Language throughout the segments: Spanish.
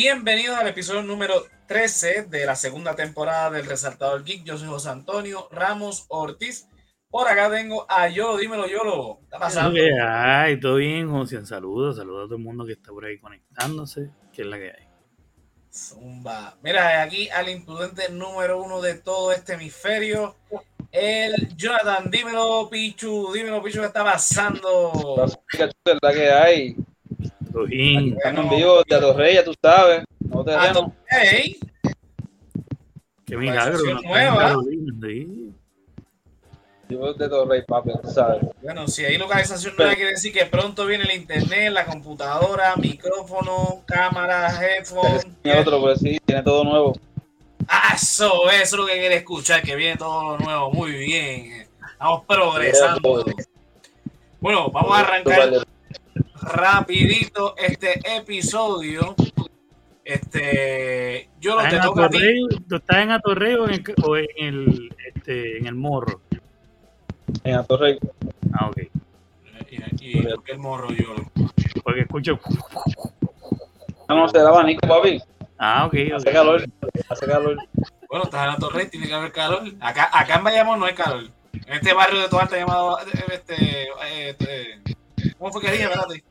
Bienvenidos al episodio número 13 de la segunda temporada del Resaltador Geek. Yo soy José Antonio Ramos Ortiz. Por acá tengo a Yolo, dímelo Yolo. ¿Qué está pasando? ¿Qué hay? ¿Todo bien, José? Saludos, saludos a todo el mundo que está por ahí conectándose. ¿Qué es la que hay? Zumba. Mira, aquí al imprudente número uno de todo este hemisferio, el Jonathan. Dímelo, Pichu, dímelo, Pichu, ¿qué está pasando? ¿Qué es la que hay? Bien. Están en vivo de Atorrey, ya tú sabes. No te Ah, dejo. Hey, Qué milagro. ¿no? nueva. Yo de Atorrey, papi, tú sabes. Bueno, si hay localización nueva, quiere decir que pronto viene el internet, la computadora, micrófono, cámara, headphone. Tiene otro, pues sí, tiene todo nuevo. Ah, eso, eso es lo que quiere escuchar, que viene todo lo nuevo. Muy bien. Estamos progresando. Bueno, vamos a arrancar rapidito este episodio. Este, yo lo ¿Estás te en toca a ti. Atorrey? ¿Tú estás en Atorrey o en el, o en el, este, en el morro? En Atorrey. Ah, ok. Y, y ¿por qué el morro yo. Porque escucho. No, no, se da abanico, papi. Ah, ok. Hace calor. Hace calor. Bueno, estás en la torre, tiene que haber calor. Acá, acá en Bayamón no hay calor. En este barrio de Toalta llamado este, este, ¿cómo fue que dije? Espérate.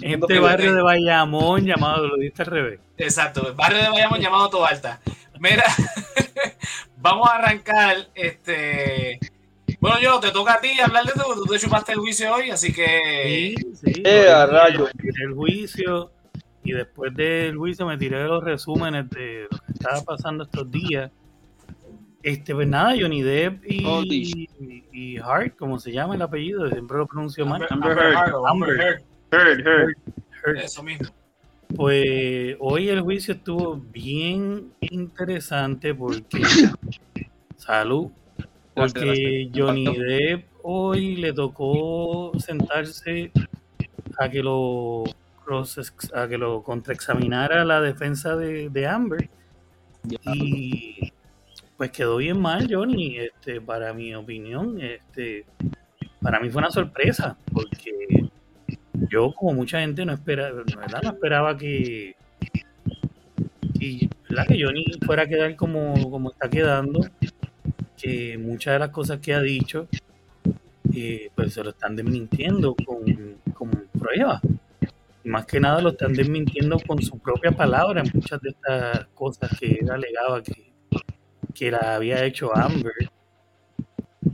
Este barrio de Bayamón llamado, lo diste al revés. Exacto, el barrio de Bayamón llamado Toalta. Mira, vamos a arrancar este. Bueno, yo te toca a ti hablar de esto, porque tú te chupaste el juicio hoy, así que. Sí, sí. Eh, a rayo. El juicio y después del juicio me tiré los resúmenes de lo que estaba pasando estos días. Este, pues nada, Johnny Depp y, y Hart, como se llama el apellido, siempre lo pronuncio mal. Amber, Amber Heard. Eso mismo. Pues hoy el juicio estuvo bien interesante porque salud, porque Johnny Depp hoy le tocó sentarse a que lo cross- a que lo contraexaminara la defensa de, de Amber. Y pues quedó bien mal Johnny este para mi opinión este para mí fue una sorpresa porque yo como mucha gente no esperaba no esperaba que y, ¿verdad? que Johnny fuera a quedar como, como está quedando que muchas de las cosas que ha dicho eh, pues se lo están desmintiendo con, con pruebas más que nada lo están desmintiendo con su propia palabra muchas de estas cosas que él alegaba que, que la había hecho Amber.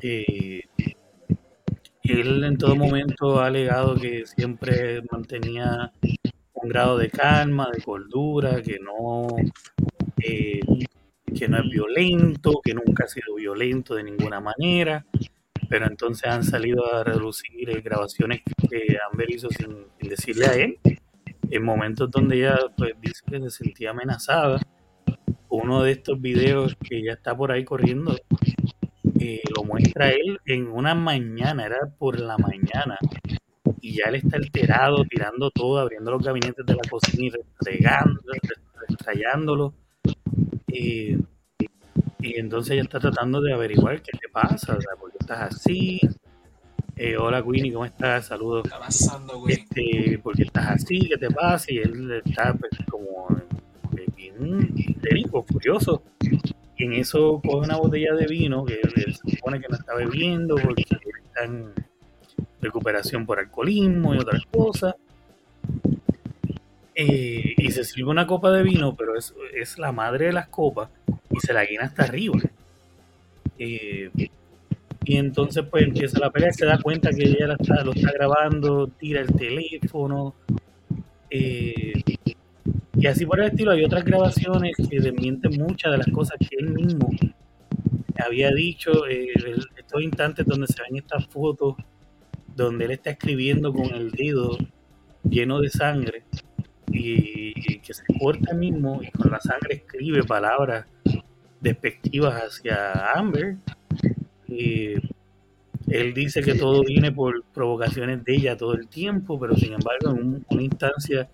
Eh, él en todo momento ha alegado que siempre mantenía un grado de calma, de cordura, que no, eh, que no es violento, que nunca ha sido violento de ninguna manera, pero entonces han salido a reducir eh, grabaciones que Amber hizo sin, sin decirle a él, en momentos donde ella pues, dice que se sentía amenazada. Uno de estos videos que ya está por ahí corriendo eh, lo muestra él en una mañana, era por la mañana, y ya él está alterado, tirando todo, abriendo los gabinetes de la cocina y restregando, restrayándolo. Eh, y entonces ella está tratando de averiguar qué te pasa, o sea, por qué estás así. Eh, hola Queenie, ¿cómo estás? Saludos. ¿Qué está pasando, güey? Este, ¿por qué estás así? ¿Qué te pasa? Y él está pues, como eh, bien histérico, furioso. Y en eso coge una botella de vino que se supone que no está bebiendo porque está en recuperación por alcoholismo y otras cosas. Eh, y se sirve una copa de vino, pero es, la madre de las copas y se la guina hasta arriba. Eh, y entonces pues empieza la pelea, se da cuenta que ella lo está grabando, tira el teléfono. eh, y así por el estilo hay otras grabaciones que desmienten muchas de las cosas que él mismo había dicho. eh, estos instantes donde se ven estas fotos, donde él está escribiendo con el dedo lleno de sangre y, que se corta mismo y con la sangre escribe palabras despectivas hacia Amber. Y él dice que todo viene por provocaciones de ella todo el tiempo, pero sin embargo en un- una instancia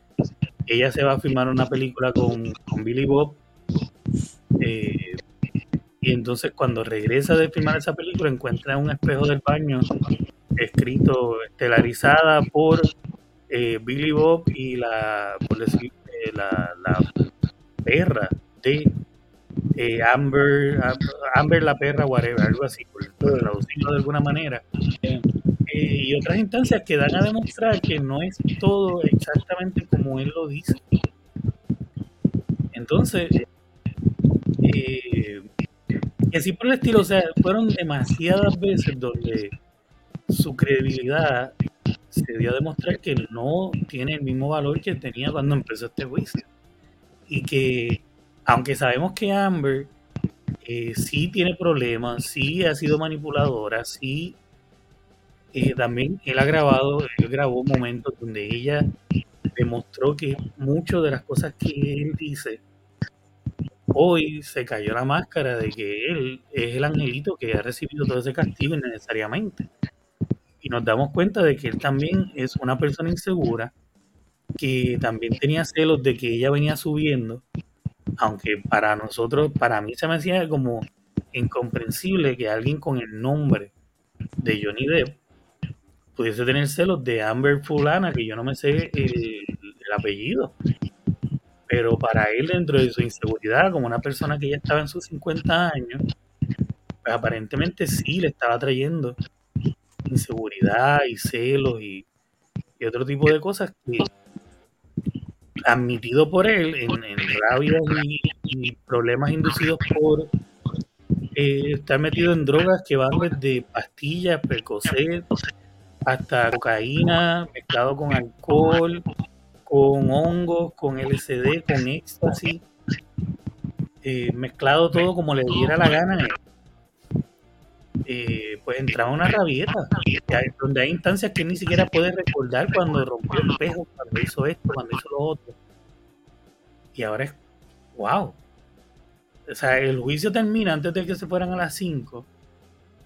ella se va a filmar una película con, con Billy Bob. eh, y entonces cuando regresa de filmar esa película encuentra un espejo del baño escrito estelarizada por eh, Billy Bob y la, por decir, la, la perra de eh, Amber, Amber la perra, whatever, algo así, por traducirlo de alguna manera. Eh, y otras instancias que dan a demostrar que no es todo exactamente como él lo dice. Entonces, eh, y así por el estilo, o sea, fueron demasiadas veces donde su credibilidad se dio a demostrar que no tiene el mismo valor que tenía cuando empezó este juicio. Y que, aunque sabemos que Amber eh, sí tiene problemas, sí ha sido manipuladora, sí eh, también él ha grabado, él grabó momentos donde ella demostró que muchas de las cosas que él dice hoy se cayó la máscara de que él es el angelito que ha recibido todo ese castigo innecesariamente. Y nos damos cuenta de que él también es una persona insegura, que también tenía celos de que ella venía subiendo, aunque para nosotros, para mí se me hacía como incomprensible que alguien con el nombre de Johnny Depp pudiese tener celos de Amber Fulana, que yo no me sé el apellido. Pero para él, dentro de su inseguridad, como una persona que ya estaba en sus 50 años, pues aparentemente sí le estaba trayendo inseguridad y celos y, otro tipo de cosas que admitido por él en, rabia y, problemas inducidos por eh, estar metido en drogas que van desde pastillas, percocet, hasta cocaína mezclado con alcohol, con hongos, con LCD, con éxtasis, eh, mezclado todo como le diera la gana, eh, pues entraba una rabieta, donde hay instancias que ni siquiera puede recordar cuando rompió el espejo, cuando hizo esto, cuando hizo lo otro. Y ahora es, wow. O sea, el juicio termina antes de que se fueran a las 5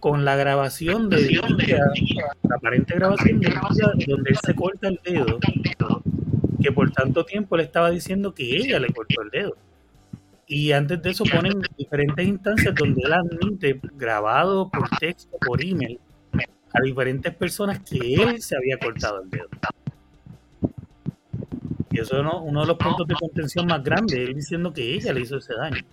con la grabación de la aparente grabación de donde él se corta el dedo que por tanto tiempo le estaba diciendo que ella le cortó el dedo. Y antes de eso ponen diferentes instancias donde él admite, grabado por texto, por email, a diferentes personas que él se había cortado el dedo. Y eso es uno, de los puntos de contención más grandes, él diciendo que ella le hizo ese daño.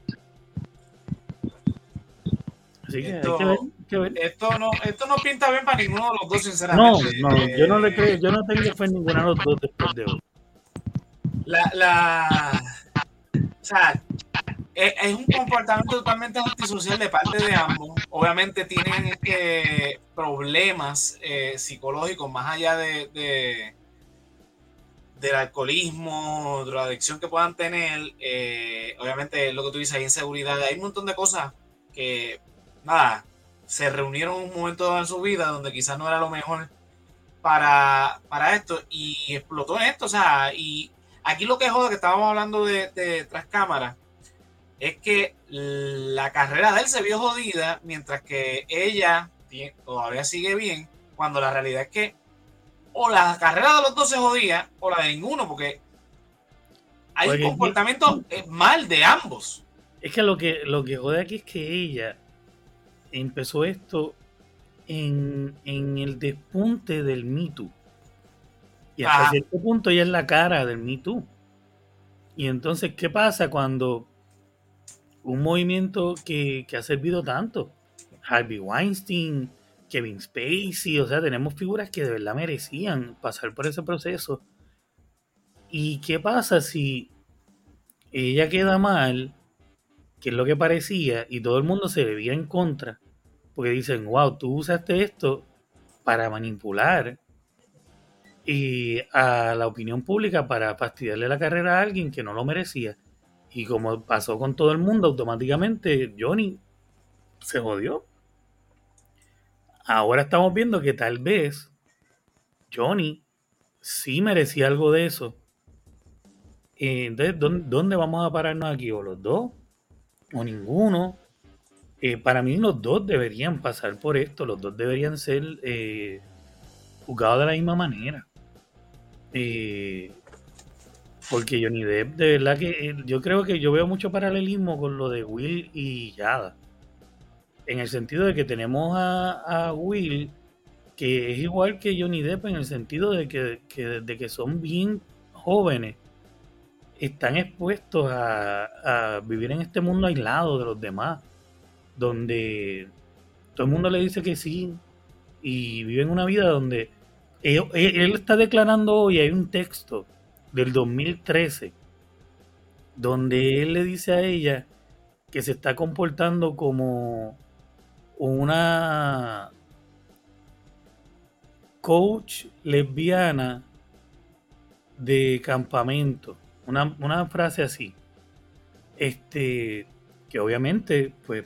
Así que esto, hay que ver, Esto, no, esto no pinta bien para ninguno de los dos, sinceramente. No, no, yo no le creo, yo no tengo fe en ninguno de los dos después de hoy la, la, o sea, es, un comportamiento totalmente antisocial de parte de ambos. Obviamente tienen este, problemas eh, psicológicos más allá de, del alcoholismo, de la adicción que puedan tener. Eh, obviamente, lo que tú dices, hay inseguridad, hay un montón de cosas que, nada, se reunieron en un momento en su vida donde quizás no era lo mejor para, para esto y explotó esto, o sea, y Aquí lo que joda que estábamos hablando de, tras cámaras es que la carrera de él se vio jodida mientras que ella todavía sigue bien, cuando la realidad es que o la carrera de los dos se jodía o la de ninguno, porque hay un comportamiento mal de ambos. Es que lo que lo que jode aquí es que ella empezó esto en, en el despunte del mito. Y hasta cierto punto ella es la cara del Me Too. Y entonces, ¿qué pasa cuando un movimiento que, ha servido tanto? Harvey Weinstein, Kevin Spacey, o sea, tenemos figuras que de verdad merecían pasar por ese proceso. ¿Y qué pasa si ella queda mal, que es lo que parecía, y todo el mundo se le en contra? Porque dicen, wow, tú usaste esto para manipular y a la opinión pública para fastidiarle la carrera a alguien que no lo merecía. Y como pasó con todo el mundo, automáticamente Johnny se jodió. Ahora estamos viendo que tal vez Johnny sí merecía algo de eso. Entonces, ¿dónde, vamos a pararnos aquí? ¿O los dos? ¿O ninguno? Eh, para mí los dos deberían pasar por esto, los dos deberían ser eh, juzgados de la misma manera. Eh, porque Johnny Depp, de verdad que eh, yo creo que yo veo mucho paralelismo con lo de Will y Yada. En el sentido de que tenemos a, Will, que es igual que Johnny Depp, en el sentido de que, de que son bien jóvenes están expuestos a, vivir en este mundo aislado de los demás, donde todo el mundo le dice que sí y viven una vida donde él, él está declarando hoy, hay un texto del 2013, donde él le dice a ella que se está comportando como una coach lesbiana de campamento. Una, frase así. Este, que obviamente, pues,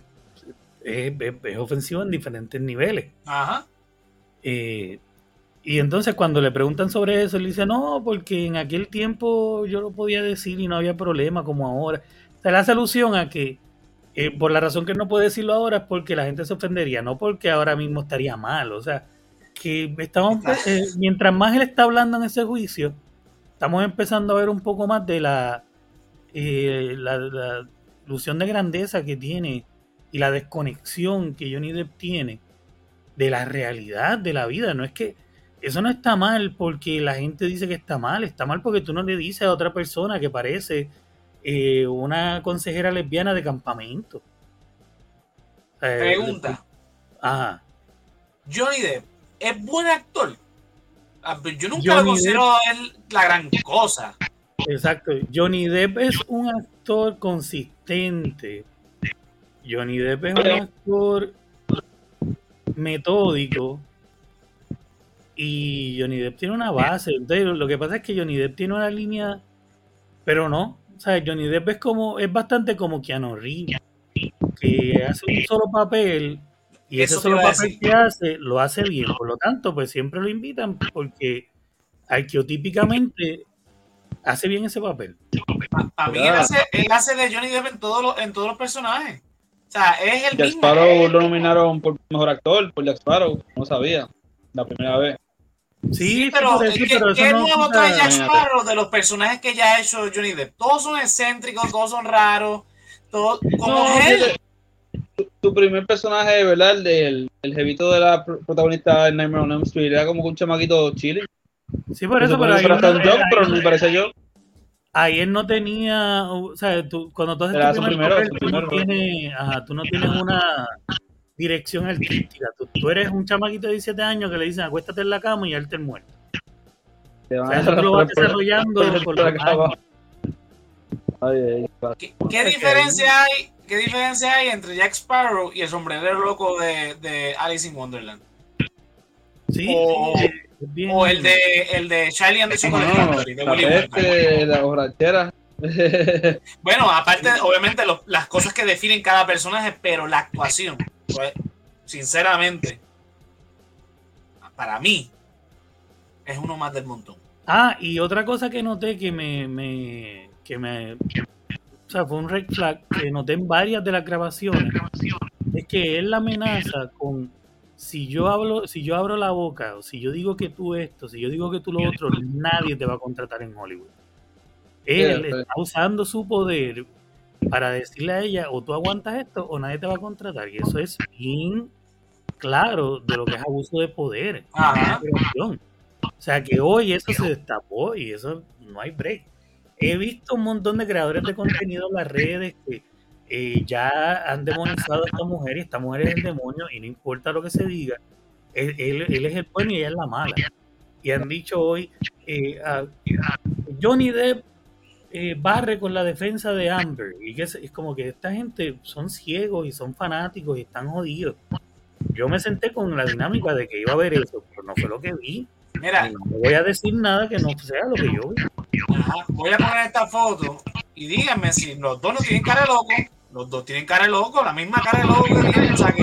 es, es, ofensivo en diferentes niveles. Ajá. Eh, y entonces cuando le preguntan sobre eso, él dice, no, porque en aquel tiempo yo lo podía decir y no había problema como ahora. Se le hace alusión a que eh, por la razón que no puede decirlo ahora es porque la gente se ofendería, no porque ahora mismo estaría mal. O sea, que estamos, eh, mientras más él está hablando en ese juicio, estamos empezando a ver un poco más de la, eh, la, ilusión de grandeza que tiene y la desconexión que Johnny Depp tiene de la realidad de la vida. No es que eso no está mal porque la gente dice que está mal, está mal porque tú no le dices a otra persona que parece eh, una consejera lesbiana de campamento. Pregunta. Ajá. Johnny Depp es buen actor. Ah, yo nunca lo considero él la gran cosa. Exacto. Johnny Depp es un actor consistente. Johnny Depp es un actor metódico. Y Johnny Depp tiene una base. Entonces, lo que pasa es que Johnny Depp tiene una línea, pero no. O sea, Johnny Depp es como, es bastante como Keanu Reeves, que hace un solo papel y ese solo papel que hace, lo hace bien. Por lo tanto, pues siempre lo invitan porque arqueotípicamente hace bien ese papel. Para mí él hace, de Johnny Depp en, todos los, en todos los personajes. O sea, es el Jack Sparrow lo nominaron por mejor actor, por Jack Sparrow, no sabía, la primera vez. Sí, pero, ¿qué, nuevo trae Jack Sparrow de los personajes que ya ha hecho Johnny Depp? Todos son excéntricos, todos son raros, todos, como él tu primer personaje, ¿verdad? El del el jevito de la protagonista de Nightmare on Elm Street era como un chamaquito chile. Sí, por eso, pero, ahí no, pero no me parece yo. Ahí él no tenía, o sea, tú, cuando tú haces tu primer papel, tú, no tienes, ajá, tú no tienes una dirección artística. Tú, tú, eres un chamaquito de 17 años que le dicen acuéstate en la cama y él te muerto. O sea, eso lo vas desarrollando por los años. ¿Qué, ¿Qué diferencia hay ¿Qué diferencia hay entre Jack Sparrow y el sombrero loco de, de Alice in Wonderland? Sí, o, o el de el de Charlie and the Chocolate no, de la borrachera. bueno, aparte, obviamente, las cosas que definen cada personaje, pero la actuación, pues, sinceramente, para mí, es uno más del montón. Ah, y otra cosa que noté que me, me que me o sea, fue un red flag que noté en varias de las grabaciones, es que él la amenaza con si yo hablo, si yo abro la boca, o si yo digo que tú esto, si yo digo que tú lo otro, nadie te va a contratar en Hollywood. Él está usando su poder para decirle a ella, o tú aguantas esto, o nadie te va a contratar. Y eso es bien claro de lo que es abuso de poder. O sea que hoy eso se destapó y eso no hay break he visto un montón de creadores de contenido en las redes que eh, ya han demonizado a esta mujer y esta mujer es el demonio y no importa lo que se diga, él, es el bueno y ella es la mala. Y han dicho hoy, eh, Johnny Depp eh, barre con la defensa de Amber. Y que es, como que esta gente son ciegos y son fanáticos y están jodidos. Yo me senté con la dinámica de que iba a ver eso, pero no fue lo que vi. Mira, no voy a decir nada que no sea lo que yo vi. voy a poner esta foto y díganme si los dos no tienen cara de loco. Los dos tienen cara de loco, la misma cara de loco que tienen. O sea, que,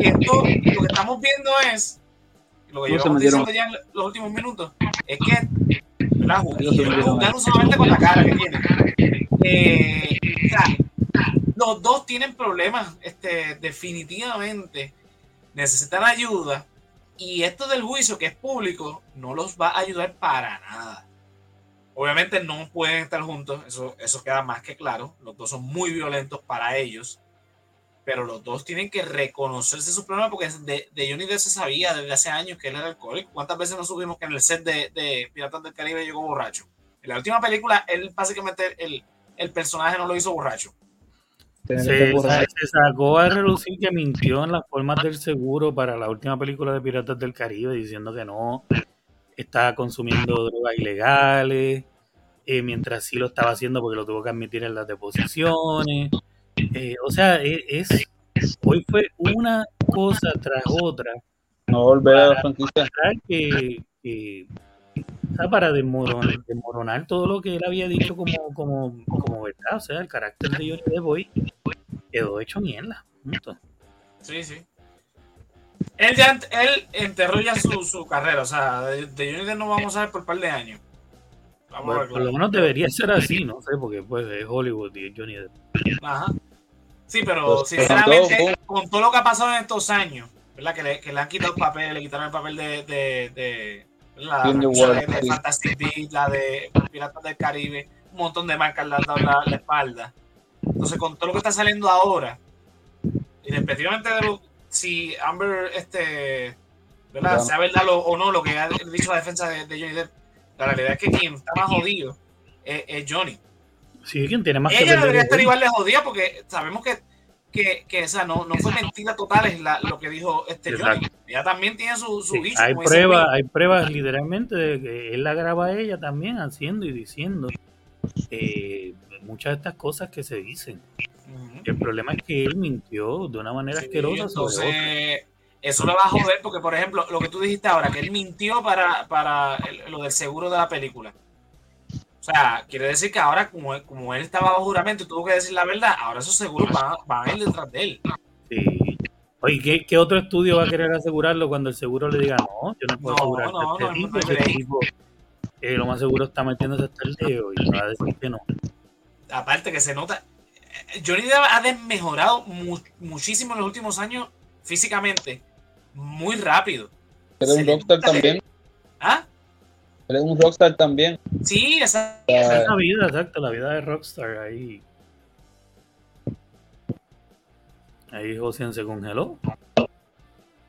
esto, lo que estamos viendo es, lo que llevamos diciendo ya en los últimos minutos, es que la jugando solamente con la cara que tienen. Eh, o sea, los dos tienen problemas, este, definitivamente necesitan ayuda y esto del juicio, que es público, no los va a ayudar para nada. Obviamente no pueden estar juntos, eso, eso queda más que claro. Los dos son muy violentos para ellos, pero los dos tienen que reconocerse su problema porque de, de Johnny Depp se sabía desde hace años que él era alcohólico. ¿Cuántas veces no supimos que en el set de, de Piratas del Caribe llegó borracho? En la última película, él básicamente el, el personaje no lo hizo borracho. Se, sacó a relucir que mintió en las formas del seguro para la última película de Piratas del Caribe, diciendo que no estaba consumiendo drogas ilegales, eh, mientras sí lo estaba haciendo porque lo tuvo que admitir en las deposiciones. Eh, o sea, e, es, hoy fue una cosa tras otra. No volver a la franquicia. Que, para desmoronar, todo lo que él había dicho como, como, como verdad. O sea, el carácter de Johnny Depp hoy quedó hecho mierda. Sí, sí. Él ya él enterró ya su, su carrera. O sea, de, Johnny Depp no vamos a ver por un par de años. por lo menos debería ser así, no sé, porque pues es Hollywood y Johnny Depp. Ajá. Sí, pero pues, sinceramente, con todo, lo que ha pasado en estos años, ¿verdad? Que le, que le han quitado el papel, le quitaron el papel de, de, de la, de, Fantastic Beasts, la de Piratas del Caribe, un montón de marcas le han dado la, espalda. Entonces, con todo lo que está saliendo ahora, y respectivamente de lo, si Amber, este, ¿verdad? Sea verdad o no lo que ha dicho la defensa de, Johnny Depp, la realidad es que quien está más jodido es, Johnny. Sí, quien tiene más Ella debería estar igual de jodida porque sabemos que que, que esa no, no fue mentira total es la, lo que dijo este Johnny. Ella también tiene su, su bicho, Hay pruebas, hay pruebas literalmente de que él la graba a ella también haciendo y diciendo eh, muchas de estas cosas que se dicen. El problema es que él mintió de una manera asquerosa. Entonces, eso lo va a joder porque, por ejemplo, lo que tú dijiste ahora, que él mintió para, para lo del seguro de la película. O sea, quiere decir que ahora, como, como él estaba bajo juramento y tuvo que decir la verdad, ahora esos seguros van, a ir detrás de él. Sí. Oye, ¿qué, otro estudio va a querer asegurarlo cuando el seguro le diga, no, yo no puedo asegurar no, este tipo, ese tipo eh, lo más seguro está metiéndose hasta el dedo y va a decir que no. Aparte que se nota, Johnny Depp ha desmejorado muchísimo en los últimos años físicamente, muy rápido. Pero un rockstar también. ¿Ah? Es un rockstar también. Sí, esa, es la vida, exacto, la vida de rockstar ahí. Ahí José se congeló.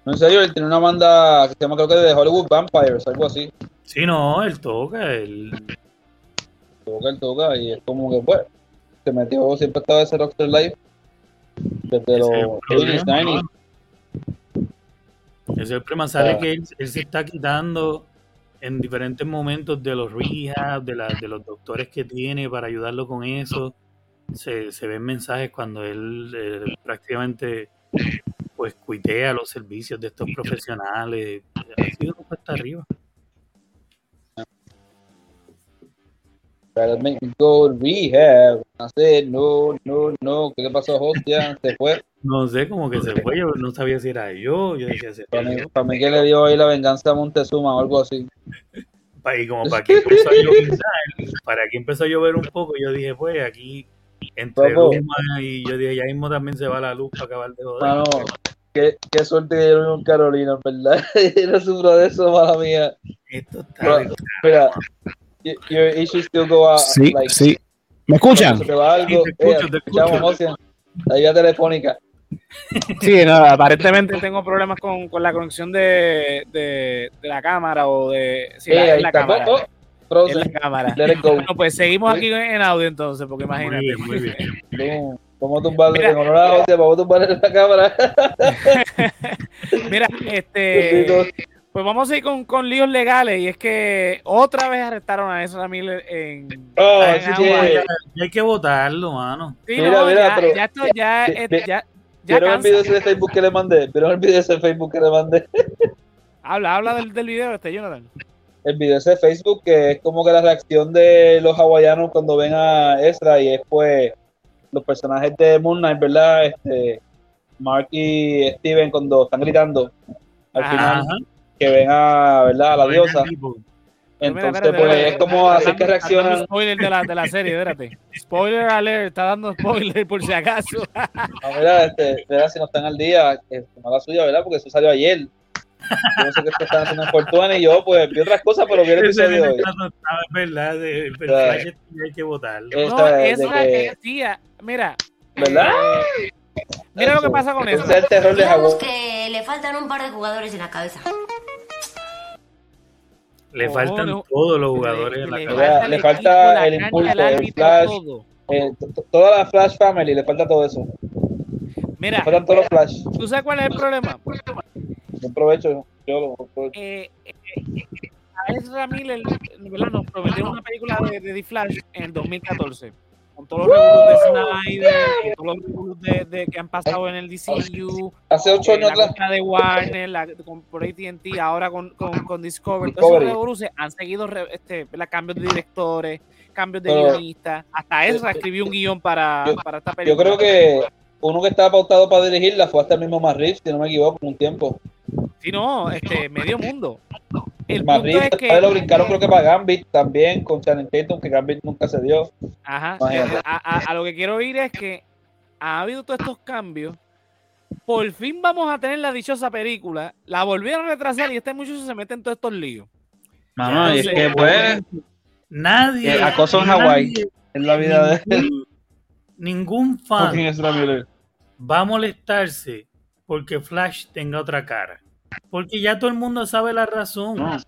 No, en serio, él tiene una banda que se llama creo que de Hollywood Vampires, algo así. Sí, no, él toca, él... Toca, él toca, y es como que, pues, se metió, siempre estaba ese Rockstar Live. Desde los 80 Ese es el problema, sale que él, él se está quitando en diferentes momentos de los rehab, de, la, de los doctores que tiene para ayudarlo con eso. Se, se ven mensajes cuando él eh, prácticamente pues cuitea los servicios de estos profesionales. Ha sido cuesta arriba. Make me go rehab. I no, no, no. ¿Qué le pasó a Hostia? Se fue. No sé, como que se fue, yo no sabía si era yo, yo decía si para, mí, para mí que le dio ahí la venganza a Montezuma o algo así. Y como para que empezó a llover, para que empezó a llover un poco, yo dije, pues aquí entre Luma y yo dije, ya mismo también se va la luz para acabar de joder. Mano, qué, qué suerte que yo con Carolina, ¿verdad? no sufro de eso, mala mía. Esto está. Pero, mira, your issues still go out. Sí, sí. ¿Me escuchan? Se te va algo, sí, te escucho, eh, te escucho. la vía telefónica. Sí, no, aparentemente tengo problemas con, con la conexión de, de, de, la cámara o de. Sí, la, la cámara. en la cámara. Bueno, pues seguimos aquí en audio entonces, porque imagínate. Muy bien, muy bien. ¿Cómo tumbar en honor a la vamos a tumbar en la cámara? Mira, este. Pues vamos a ir con, con líos legales y es que otra vez arrestaron a Ezra Miller en. Oh, en sí, ya, hay que votarlo, mano. Sí, mira, no, mira, ya, pero, ya, esto ya, ya, ¿Vieron el video ese de Facebook que le mandé? ¿Vieron el video ese de Facebook que le mandé? habla, habla del, del video este, Jonathan. El video ese de Facebook que es como que la reacción de los hawaianos cuando ven a Ezra y es pues los personajes de Moon Knight, ¿verdad? Este, Mark y Steven cuando están gritando al final que ven a, ¿verdad? a la diosa. Entonces, pues es como hacer que reaccionan. Spoiler de la, de la serie, espérate. Spoiler alert, está dando spoiler por si acaso. no, mira, este, mira, si no están al día, es mala suya, ¿verdad? Porque eso salió ayer. Yo no sé qué están haciendo en Fortuna y yo, pues, vi otras cosas, pero vi el episodio de hoy. Es verdad, el flash hay que votarlo. No, es la que tía, mira. ¿Verdad? Eh, mira lo que pasa con eso. Es Digamos que le faltan un par de jugadores en la cabeza. Le faltan todos los jugadores le, en la Le, falta el, impulso, el flash, eh, toda la Flash Family, le falta todo eso. Mira, le faltan todos los Flash. ¿Tú sabes cuál es el problema? Un provecho, yo lo aprovecho. Eh, eh, a Ezra Miller nos prometió una película de, de The Flash en 2014 con todos los revoluciones de Snyder, todos los revoluciones de, que han pasado en el DCU, hace ocho años la atrás. de Warner, la, con, por AT&T, ahora con, con, con Discovery, todos esos revoluciones han seguido este, cambios de directores, cambios de guionistas, hasta Ezra escribió un guion para, para esta película. Yo creo que uno que estaba pautado para dirigirla fue hasta el mismo Matt si no me equivoco, por un tiempo. Sí, no, este, medio mundo. El Madrid es que, lo brincaron creo que para Gambit también con Channing Tatum, que Gambit nunca se dio. Ajá. Eh, a, lo que quiero oír es que ha habido todos estos cambios. Por fin vamos a tener la dichosa película. La volvieron a retrasar y este muchacho se mete en todos estos líos. Mamá, es que pues nadie. Eh, acoso en Hawái. En la vida de él. Ningún fan va a molestarse porque Flash tenga otra cara. Porque ya todo el mundo sabe la razón.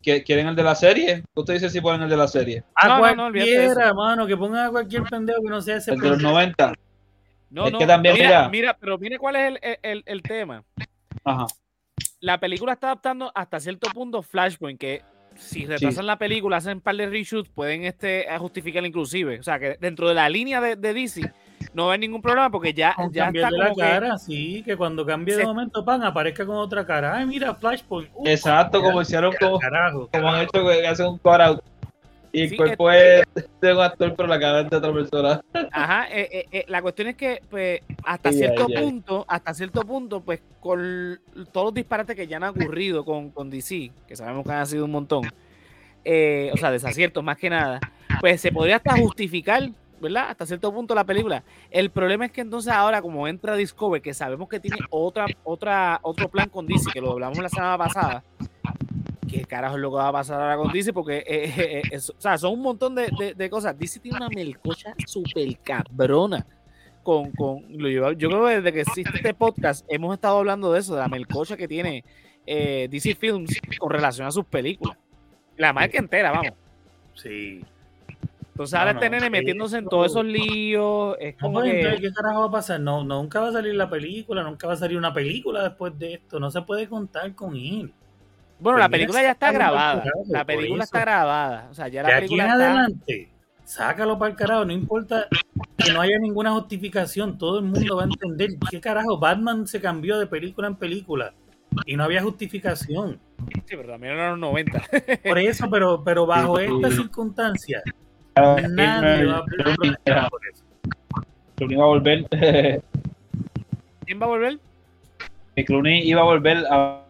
¿Quieren el de la serie? Usted dice si ponen el de la serie. A cualquiera, hermano, que pongan a cualquier pendejo que no sea ese. El de los 90. No, es no, que también, mira, mira, pero mire cuál es el, el, el, tema. Ajá. La película está adaptando hasta cierto punto Flashpoint, que si retrasan la película, hacen un par de reshoots, pueden este, justificar inclusive. O sea, que dentro de la línea de, de DC no hay ningún problema porque ya, ya está la cara, sí, que cuando cambie de momento pan aparezca con otra cara. Ay, mira, Flashpoint. Exacto, como hicieron como, como han hecho que hacen un cut Y el cuerpo es de un actor, pero la cara es de otra persona. Ajá, eh, eh, eh, la cuestión es que, pues, hasta cierto punto, hasta cierto punto, pues, con todos los disparates que ya han ocurrido con, con DC, que sabemos que han sido un montón, o sea, desaciertos más que nada, pues se podría hasta justificar ¿verdad? Hasta cierto punto la película. El problema es que entonces ahora, como entra Discovery, que sabemos que tiene otra, otra, otro plan con DC, que lo hablamos la semana pasada, ¿qué carajo es lo que va a pasar ahora con DC? Porque eh, eh, eh, o sea, son un montón de, de, cosas. DC tiene una melcocha súper cabrona. Con, con, yo, creo que desde que existe este podcast hemos estado hablando de eso, de la melcocha que tiene DC Films con relación a sus películas. La marca entera, vamos. Sí. Entonces ahora este nene metiéndose en todos esos líos. Es como que... ¿Qué carajo va a pasar? No, nunca va a salir la película, nunca va a salir una película después de esto. No se puede contar con él. Bueno, la película ya está grabada. La película está grabada. O sea, ya la película aquí en adelante, sácalo para el carajo. No importa que no haya ninguna justificación. Todo el mundo va a entender qué carajo. Batman se cambió de película en película y no había justificación. Sí, pero también eran los 90. Por eso, pero, pero bajo estas circunstancias Nadie va a por eso. Clooney va a volver. ¿Quién va a volver? Que Clooney iba a volver a.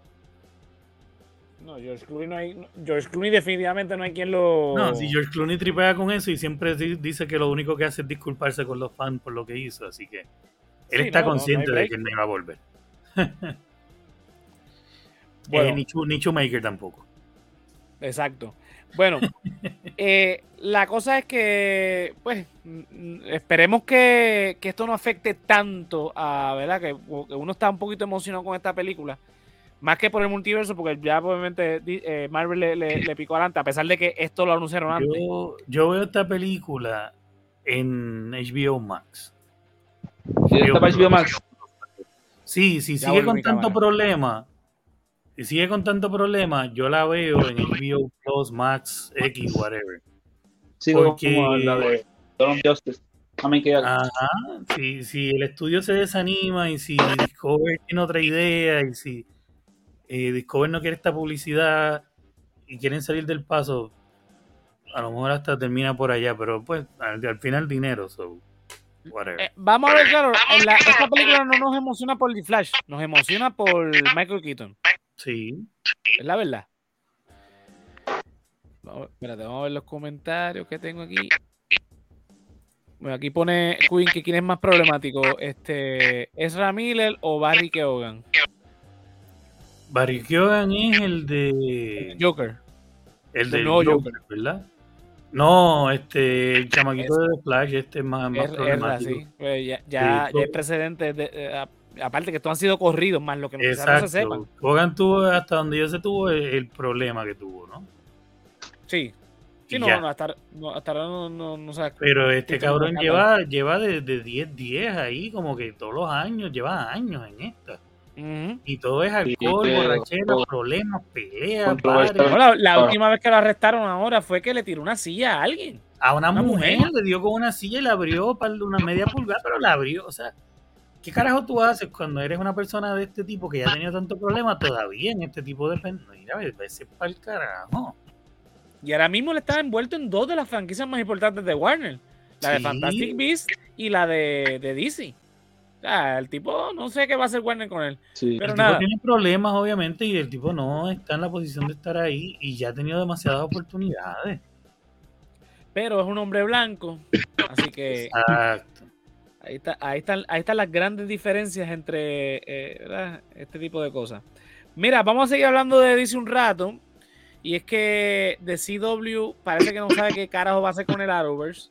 No, George Clooney no hay. George Clooney definitivamente no hay quien lo. No, si George Clooney tripea con eso y siempre dice que lo único que hace es disculparse con los fans por lo que hizo, así que él está consciente de que no iba a volver. bueno, eh, ni, Shoemaker tampoco. Exacto. Bueno, eh, la cosa es que, pues, esperemos que, esto no afecte tanto a, ¿verdad? Que, uno está un poquito emocionado con esta película. Más que por el multiverso, porque ya obviamente eh, Marvel le, picó adelante, a pesar de que esto lo anunciaron antes. Yo, veo esta película en HBO Max. HBO Max? Sí, sí, sigue con tanto problema, si sigue con tanto problema, yo la veo en HBO Plus, Max, X, whatever. Sí, Porque... como la de Justice. Ajá, si, si el estudio se desanima y si Discover tiene otra idea y si eh, Discover no quiere esta publicidad y quieren salir del paso, a lo mejor hasta termina por allá, pero pues al, final dinero, so whatever. Eh, vamos a ver, claro, esta película no nos emociona por The Flash, nos emociona por Michael Keaton. Sí. Es la verdad. espérate, vamos a ver los comentarios que tengo aquí. Bueno, aquí pone Queen que quién es más problemático, este, ¿Ezra Miller o Barry Keoghan? Barry Keoghan es el de Joker. El de nuevo Joker, ¿verdad? No, este, el chamaquito de Flash, este es más, más problemático. Pues ya, ya, ya, hay precedentes de, eh, aparte que estos han sido corridos más lo que no se sepan. Hogan tuvo hasta donde yo se tuvo el, problema que tuvo, ¿no? Sí. Sí, no, no, hasta, no, hasta ahora no, no, no Pero este cabrón lleva, lleva de, de 10, 10 ahí, como que todos los años, lleva años en esta. Y todo es alcohol, borrachera, problemas, peleas. la, la, última vez que lo arrestaron ahora fue que le tiró una silla a alguien. A una, mujer, le dio con una silla y la abrió para una media pulgada, pero la abrió. O sea, ¿qué carajo tú haces cuando eres una persona de este tipo que ya ha tenido tanto problema todavía en este tipo de... Mira, ese para el carajo. Y ahora mismo le está envuelto en dos de las franquicias más importantes de Warner. La de Fantastic Beasts y la de, de DC. el tipo no sé qué va a hacer Warner con él. Pero el nada. tiene problemas, obviamente, y el tipo no está en la posición de estar ahí y ya ha tenido demasiadas oportunidades. Pero es un hombre blanco, así que. Exacto. Ahí, está, ahí, están, ahí están las grandes diferencias entre eh, este tipo de cosas. Mira, vamos a seguir hablando de DC un rato. Y es que de CW parece que no sabe qué carajo va a hacer con el Arrowverse.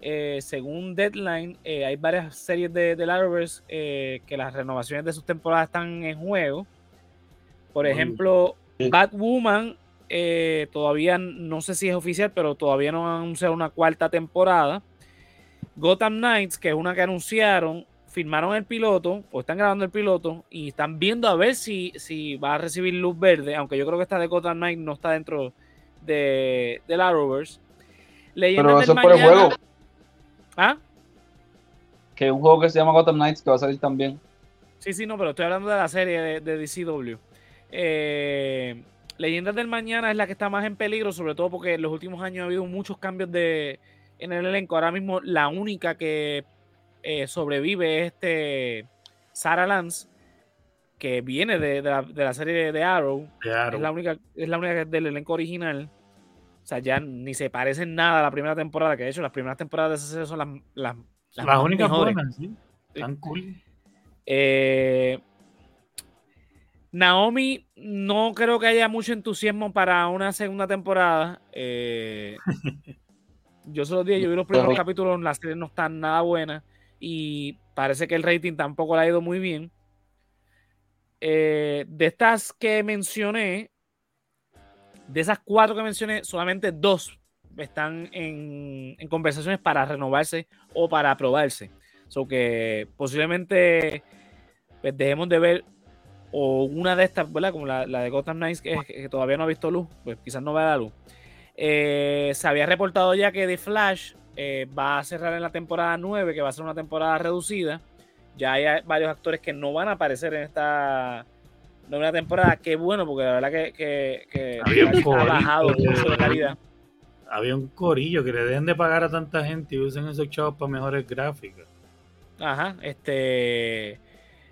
Eh, según Deadline, eh, hay varias series de, del Arrowverse que las renovaciones de sus temporadas están en juego. Por ejemplo, Batwoman, todavía no sé si es oficial, pero todavía no han anunciado una cuarta temporada. Gotham Knights, que es una que anunciaron, firmaron el piloto, o están grabando el piloto, y están viendo a ver si, si va a recibir luz verde, aunque yo creo que esta de Gotham Knight no está dentro de, de la Rovers. Pero eso por el juego. ¿Ah? Que un juego que se llama Gotham Knights que va a salir también. Sí, sí, no, pero estoy hablando de la serie de, de DCW. Eh, Leyendas del Mañana es la que está más en peligro, sobre todo porque en los últimos años ha habido muchos cambios de, en el elenco. Ahora mismo la única que eh, sobrevive este Sarah Lance, que viene de, la, serie de Arrow. Es la única, es la única del elenco original. O sea, ya ni se parecen nada a la primera temporada, que de hecho las primeras temporadas de esa serie son las, las, las, únicas buenas, ¿sí? Tan cool. Eh, Naomi, no creo que haya mucho entusiasmo para una segunda temporada. Eh, yo solo dije, yo vi los primeros capítulos, la serie no está nada buena y parece que el rating tampoco le ha ido muy bien. Eh, de estas que mencioné, de esas cuatro que mencioné, solamente dos están en, conversaciones para renovarse o para aprobarse. So que posiblemente pues, dejemos de ver o una de estas, ¿verdad? Como la, de Gotham Knights, que, todavía no ha visto luz, pues quizás no va a dar luz. Eh, se había reportado ya que The Flash eh, va a cerrar en la temporada 9, que va a ser una temporada reducida. Ya hay varios actores que no van a aparecer en esta nueva temporada. Qué bueno, porque la verdad que, ha bajado mucho de calidad. Había un corillo que le dejen de pagar a tanta gente y usen esos chavos para mejores gráficas. Ajá, este.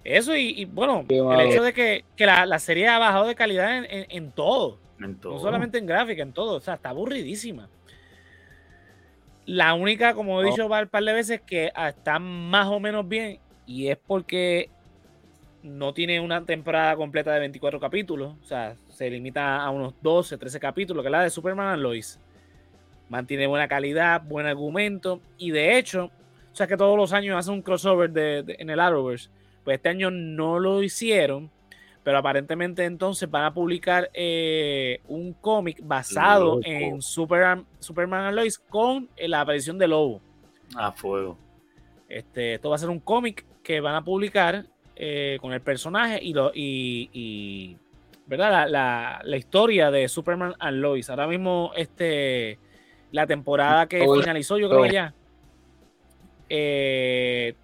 Eso y, bueno, el hecho de que, la, serie ha bajado de calidad en, todo. En todo. No solamente en gráfica, en todo. O sea, está aburridísima. La única, como he oh. dicho un par de veces, que está más o menos bien y es porque no tiene una temporada completa de 24 capítulos, o sea, se limita a unos 12, 13 capítulos, que es la de Superman and Lois. Mantiene buena calidad, buen argumento y de hecho, o sea que todos los años hace un crossover de, en el Arrowverse, pues este año no lo hicieron pero aparentemente entonces van a publicar eh, un cómic basado en Superman, Superman and Lois con la aparición de Lobo. A fuego. Este, esto va a ser un cómic que van a publicar eh, con el personaje y, lo, y, ¿verdad? La, historia de Superman and Lois. Ahora mismo, este, la temporada que finalizó, yo creo que ya. Eh,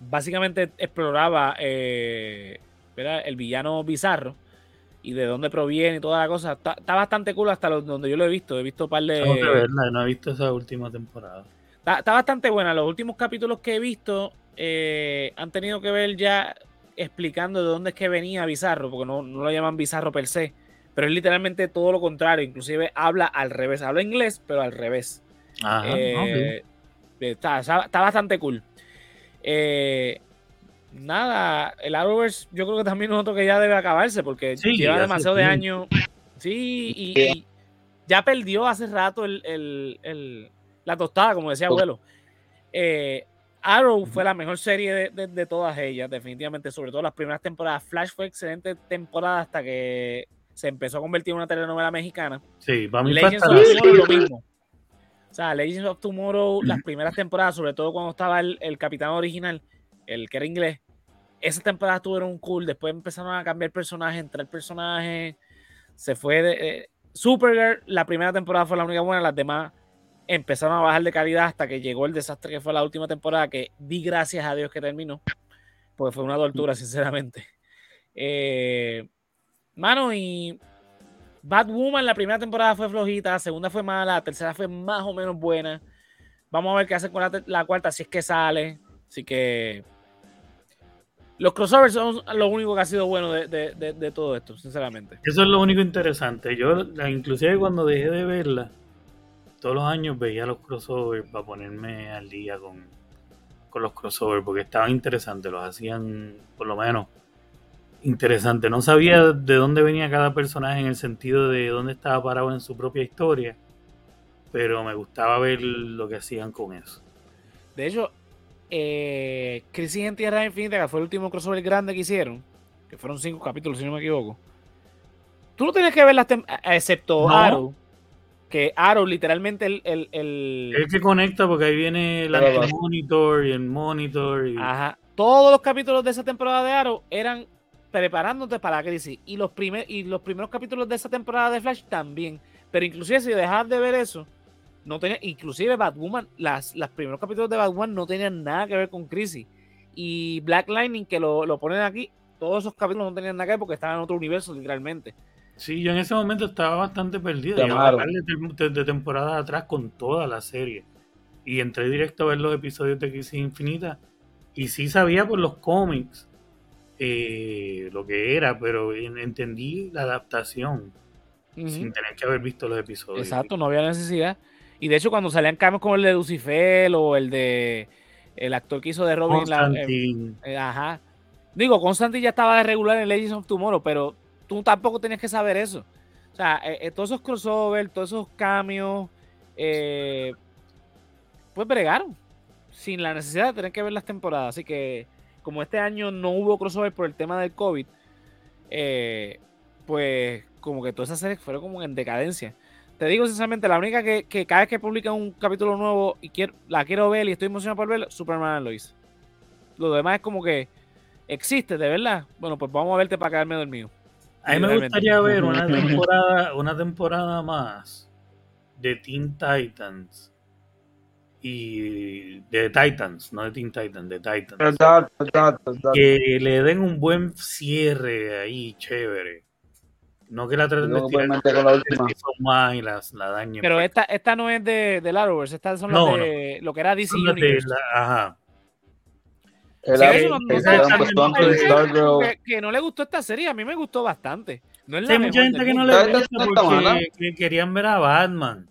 básicamente exploraba el villano bizarro y de dónde proviene y toda la cosa. Está, bastante cool hasta donde yo lo he visto. He visto un par de. no he visto esa última temporada. Está, bastante buena. Los últimos capítulos que he visto eh, han tenido que ver ya explicando de dónde es que venía Bizarro, porque no, lo llaman Bizarro per se, pero es literalmente todo lo contrario. Inclusive habla al revés. Habla inglés, pero al revés. Eh, está, está, bastante cool. Eh, nada, el Arrowverse yo creo que también es otro que ya debe acabarse porque lleva demasiado de años. Sí, y, ya perdió hace rato el, la tostada, como decía abuelo. Eh, Arrow fue la mejor serie de, todas ellas, definitivamente, sobre todo las primeras temporadas. Flash fue excelente temporada hasta que se empezó a convertir en una telenovela mexicana. Sí, para mí Legends of Tomorrow lo mismo. O sea, Legends of Tomorrow, las primeras temporadas, sobre todo cuando estaba el, el capitán original, el que era inglés, esas temporadas tuvieron cool. Después empezaron a cambiar personajes, entrar personajes. Se fue de. Eh, Supergirl, la primera temporada fue la única buena, las demás empezaron a bajar de calidad hasta que llegó el desastre que fue la última temporada, que di gracias a Dios que terminó, porque fue una tortura, sinceramente. Eh, mano, y Batwoman, la primera temporada fue flojita, la segunda fue mala, la tercera fue más o menos buena. Vamos a ver qué hace con la, cuarta, si es que sale. Así que los crossovers son lo único que ha sido bueno de, todo esto, sinceramente. Eso es lo único interesante. Yo, inclusive cuando dejé de verla, todos los años veía los crossovers para ponerme al día con, con los crossovers, porque estaban interesantes, los hacían por lo menos interesante. No sabía de dónde venía cada personaje en el sentido de dónde estaba parado en su propia historia, pero me gustaba ver lo que hacían con eso. De hecho, eh, Crisis en Tierra Infinita, que fue el último crossover grande que hicieron, que fueron cinco capítulos, si no me equivoco. Tú no tienes que ver las excepto Arrow, que Arrow literalmente el, el, el... que conecta porque ahí viene el monitor y el monitor. Y... Ajá. Todos los capítulos de esa temporada de Arrow eran preparándote para la crisis. Y los, primer, y los primeros capítulos de esa temporada de Flash también. Pero inclusive si dejas de ver eso, no tenía, inclusive Batwoman, las, los primeros capítulos de Batwoman no tenían nada que ver con crisis. Y Black Lightning, que lo, lo ponen aquí, todos esos capítulos no tenían nada que ver porque estaban en otro universo, literalmente. Sí, yo en ese momento estaba bastante perdido. de, de, temporada atrás con toda la serie. Y entré directo a ver los episodios de Crisis Infinita. Y sí sabía por los cómics eh, lo que era, pero entendí la adaptación sin tener que haber visto los episodios. Exacto, no había necesidad. Y de hecho, cuando salían cambios como el de Lucifer o el de el actor que hizo de Robin, la, eh, eh, ajá. Digo, Constantine ya estaba de regular en Legends of Tomorrow, pero tú tampoco tenías que saber eso. O sea, eh, eh, todos esos crossovers, todos esos cambios, eh, pues bregaron sin la necesidad de tener que ver las temporadas. Así que, como este año no hubo crossover por el tema del COVID, pues como que todas esas series fueron como en decadencia. Te digo sinceramente, la única que, cada vez que publica un capítulo nuevo y quiero, la quiero ver y estoy emocionado por verla, Superman Lois. Lo demás es como que existe, de verdad. Bueno, pues vamos a verte para quedarme dormido. A mí me gustaría ver una temporada, una temporada más de Teen Titans y de Titans, no de Teen Titans, de Titans. Que le den un buen cierre ahí, chévere. No que la traten de tirar con la última. más y las, la dañen. Pero esta, esta no es de, de Arrowverse, estas son las de lo que era DC Universe. ajá que, no le gustó esta serie, a mí me gustó bastante. No hay mucha gente que no le gusta porque que querían ver a Batman.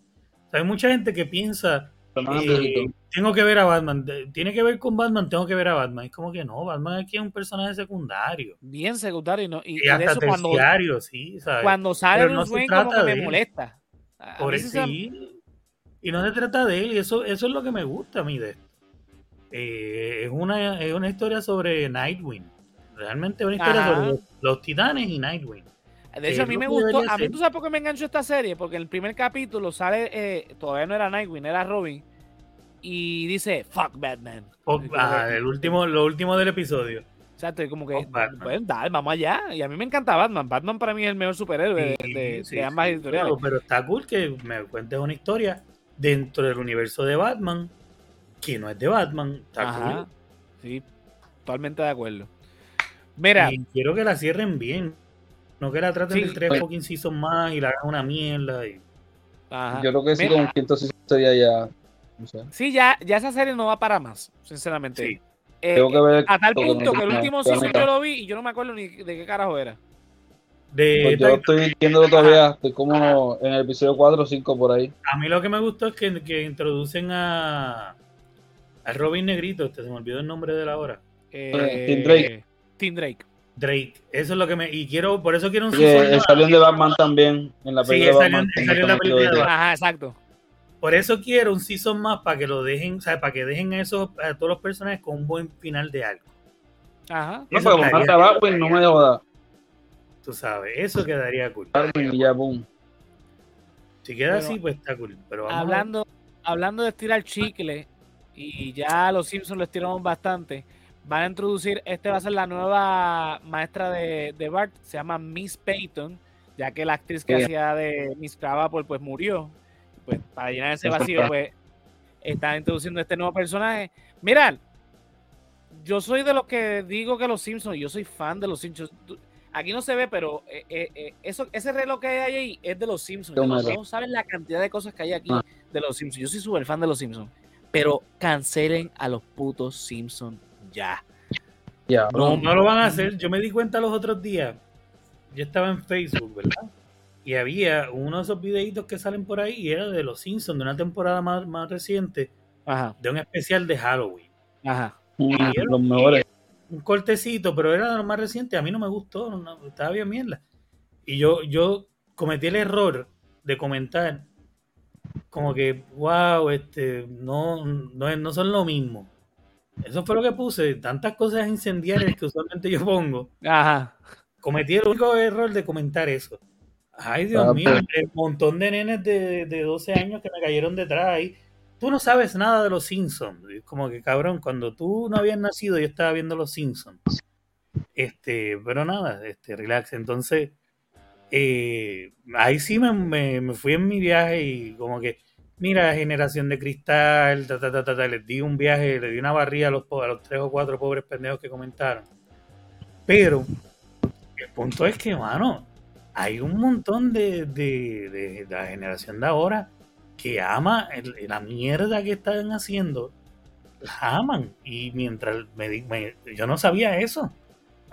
hay mucha gente que piensa, eh, tengo que ver a Batman, tiene que ver con Batman, tengo que ver a Batman. Es como que no, Batman aquí es un personaje secundario. Bien secundario. ¿no? Y, hasta eso terciario, sí, Cuando sale no Bruce como que me molesta. Por eso sí. Y no se trata de él, y eso, eso es lo que me gusta a mí de esto. Eh, es, una, es una historia sobre Nightwing. Realmente es una historia sobre los, titanes y Nightwing. De hecho, a mí me gustó. A mí, ¿tú sabes por qué me enganchó esta serie? Porque en el primer capítulo sale. Eh, todavía no era Nightwing, era Robin. Y dice, fuck Batman. el último, lo último del episodio. Exacto, y como que, pues, dale, vamos allá. Y a mí me encanta Batman. Batman para mí es el mejor superhéroe de, ambas editoriales. pero está cool que me cuentes una historia dentro del universo de Batman que no es de Batman. Está Sí, totalmente de acuerdo. Mira. quiero que la cierren bien. No que la traten de tres pues fucking seasons más y la hagan una mierda. Y... Yo creo que sí, con un quinto season sería ya. Sí, ya, ya esa serie no va para más, sinceramente. Sí. Eh, Tengo que ver a tal punto que el último season yo lo vi y yo no me acuerdo ni de qué carajo era. De, pues yo estoy viendo todavía, estoy como en el episodio 4 o 5 por ahí. A mí lo que me gustó es que, que introducen a, a Robin Negrito, este, se me olvidó el nombre de la hora. Eh, Tim Drake. Tim Drake. Drake, eso es lo que me. Y quiero, por eso quiero un sí, salió de Batman también. En la película sí, Batman, salió, en la película de Ajá, exacto. Por eso quiero un season más para que lo dejen, o sea, para que dejen a, esos, a todos los personajes con un buen final de algo. Ajá. No, pero como Batman no me joda. Tú sabes, eso quedaría cool. Si queda así, pues está cool. Pero hablando, hablando de estirar chicle, y ya los Simpsons lo estiramos bastante, van a introducir, este va a ser la nueva maestra de, de Bart, se llama Miss Peyton, ya que la actriz que hacía de Miss Krabappel pues murió. Pues para llenar ese vacío, pues están introduciendo este nuevo personaje. Mirad, yo soy de los que digo que los Simpsons, yo soy fan de los Simpsons. Aquí no se ve, pero eh, eh, eh, eso, ese reloj que hay ahí es de los Simpsons. No saben la cantidad de cosas que hay aquí ah. de los Simpsons. Yo soy súper fan de los Simpsons. Pero cancelen a los putos Simpsons ya. no, no lo van a hacer. Yo me di cuenta los otros días. Yo estaba en Facebook, ¿verdad? Y había uno de esos videitos que salen por ahí y era de los Simpsons, de una temporada más, más reciente, de un especial de Halloween. Ajá. los mejores. Un cortecito, pero era de los más recientes. A mí no me gustó, estaba bien mierda. Y yo, yo cometí el error de comentar como que, wow, este, no, no, no son lo mismo. Eso fue lo que puse, tantas cosas incendiarias que usualmente yo pongo. Ajá. Cometí el único error de comentar eso. Ay, Dios ah, mío, el montón de nenes de, de 12 años que me cayeron detrás ahí. Tú no sabes nada de los Simpsons. Como que cabrón, cuando tú no habías nacido, yo estaba viendo los Simpsons. Este, pero nada, este, relax. Entonces, eh, ahí sí me, me, fui en mi viaje y como que, mira, generación de cristal, ta, ta, ta, les di un viaje, le di una barría a los, a los tres o cuatro pobres pendejos que comentaron. Pero el punto es que, mano, hay un montón de, de, la generación de ahora que ama la mierda que están haciendo, la aman. Y mientras me, yo no sabía eso.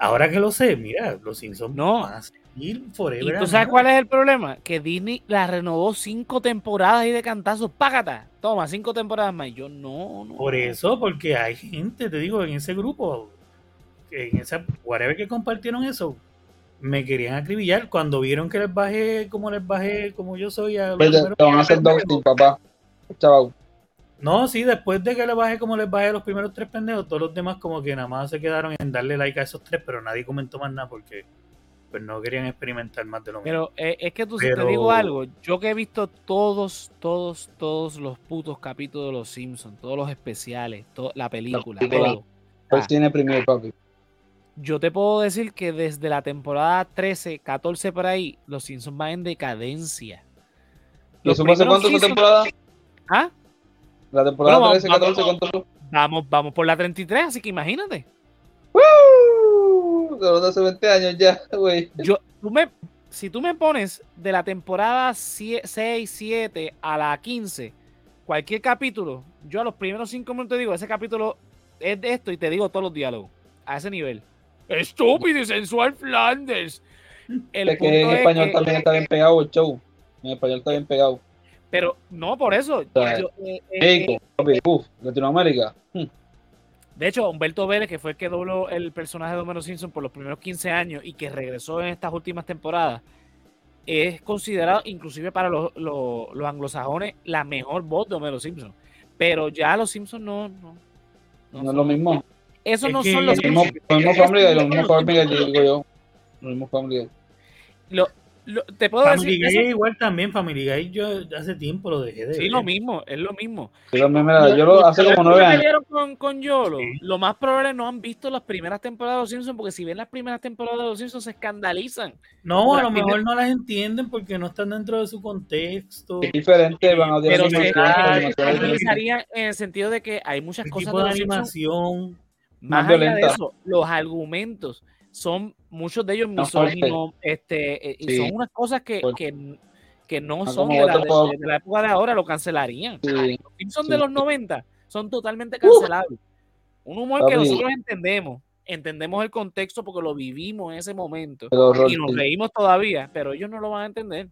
Ahora que lo sé, mira, los Simpsons no. van a seguir forever. ¿Y tú sabes cuál es el problema? Que Disney la renovó cinco temporadas y de cantazos, págata. Toma, cinco temporadas más. Y yo no, no. Por eso, porque hay gente, te digo, en ese grupo, en esa, whatever que compartieron eso, me querían acribillar cuando vieron que les bajé como les bajé, como yo soy. A te van a hacer papá. Chao. No, sí, después de que les bajé como les bajé a los primeros tres pendejos, todos los demás como que nada más se quedaron en darle like a esos tres, pero nadie comentó más nada porque pues no querían experimentar más de lo mismo. Pero eh, es que tú te digo algo, yo que he visto todos, todos, todos los putos capítulos de Los Simpsons, todos los especiales, la película, todo. Pues tiene primer papi yo te puedo decir que desde la temporada 13, 14 por ahí, los Simpsons van en decadencia. ¿Y eso hace cuánto esa temporada? ¿Ah? La temporada 13, 14, ¿cuánto? Vamos, vamos por la 33, así que imagínate. ¡Woo! De hace 20 años ya, güey. Yo, tú me, si tú me pones de la temporada 6, 7 a la 15, cualquier capítulo, yo a los primeros 5 minutos digo, ese capítulo es de esto y te digo todos los diálogos, a ese nivel. Estúpido y sensual Flanders. El que en español también está bien pegado el show. En español está bien pegado. Pero no por eso. Eh, eh, eh, Latinoamérica. Hmm. De hecho, Humberto Vélez, que fue el que dobló el personaje de Homero Simpson por los primeros 15 años y que regresó en estas últimas temporadas, es considerado, inclusive para los, anglosajones, la mejor voz de Homero Simpson. Pero ya los Simpsons no, no, no, es lo mismo. Eso no son los mismos. Los mismos Family Guy, los mismos Family Guy, digo yo. Los mismos Family Guy. Lo, lo, te puedo Family decir. Guy igual también, Family Guy, yo hace tiempo lo dejé de Sí, lo mismo, es lo mismo. yo lo hace como nueve años. Con, con Yolo, lo más probable no han visto las primeras temporadas de Los Simpsons, porque si ven las primeras temporadas de Los Simpsons se escandalizan. No, a lo mejor no las entienden porque no están dentro de su contexto. Es diferente, van a Pero se analizarían en el sentido de que hay muchas cosas de, de animación. Más, allá de eso, los argumentos son muchos de ellos misóginos, este, eh, y son unas cosas que, que, que no son de la, de, la, época de ahora, lo cancelarían. Los Simpsons de los 90 son totalmente cancelables. Un humor que nosotros entendemos, entendemos el contexto porque lo vivimos en ese momento y nos reímos todavía, pero ellos no lo van a entender.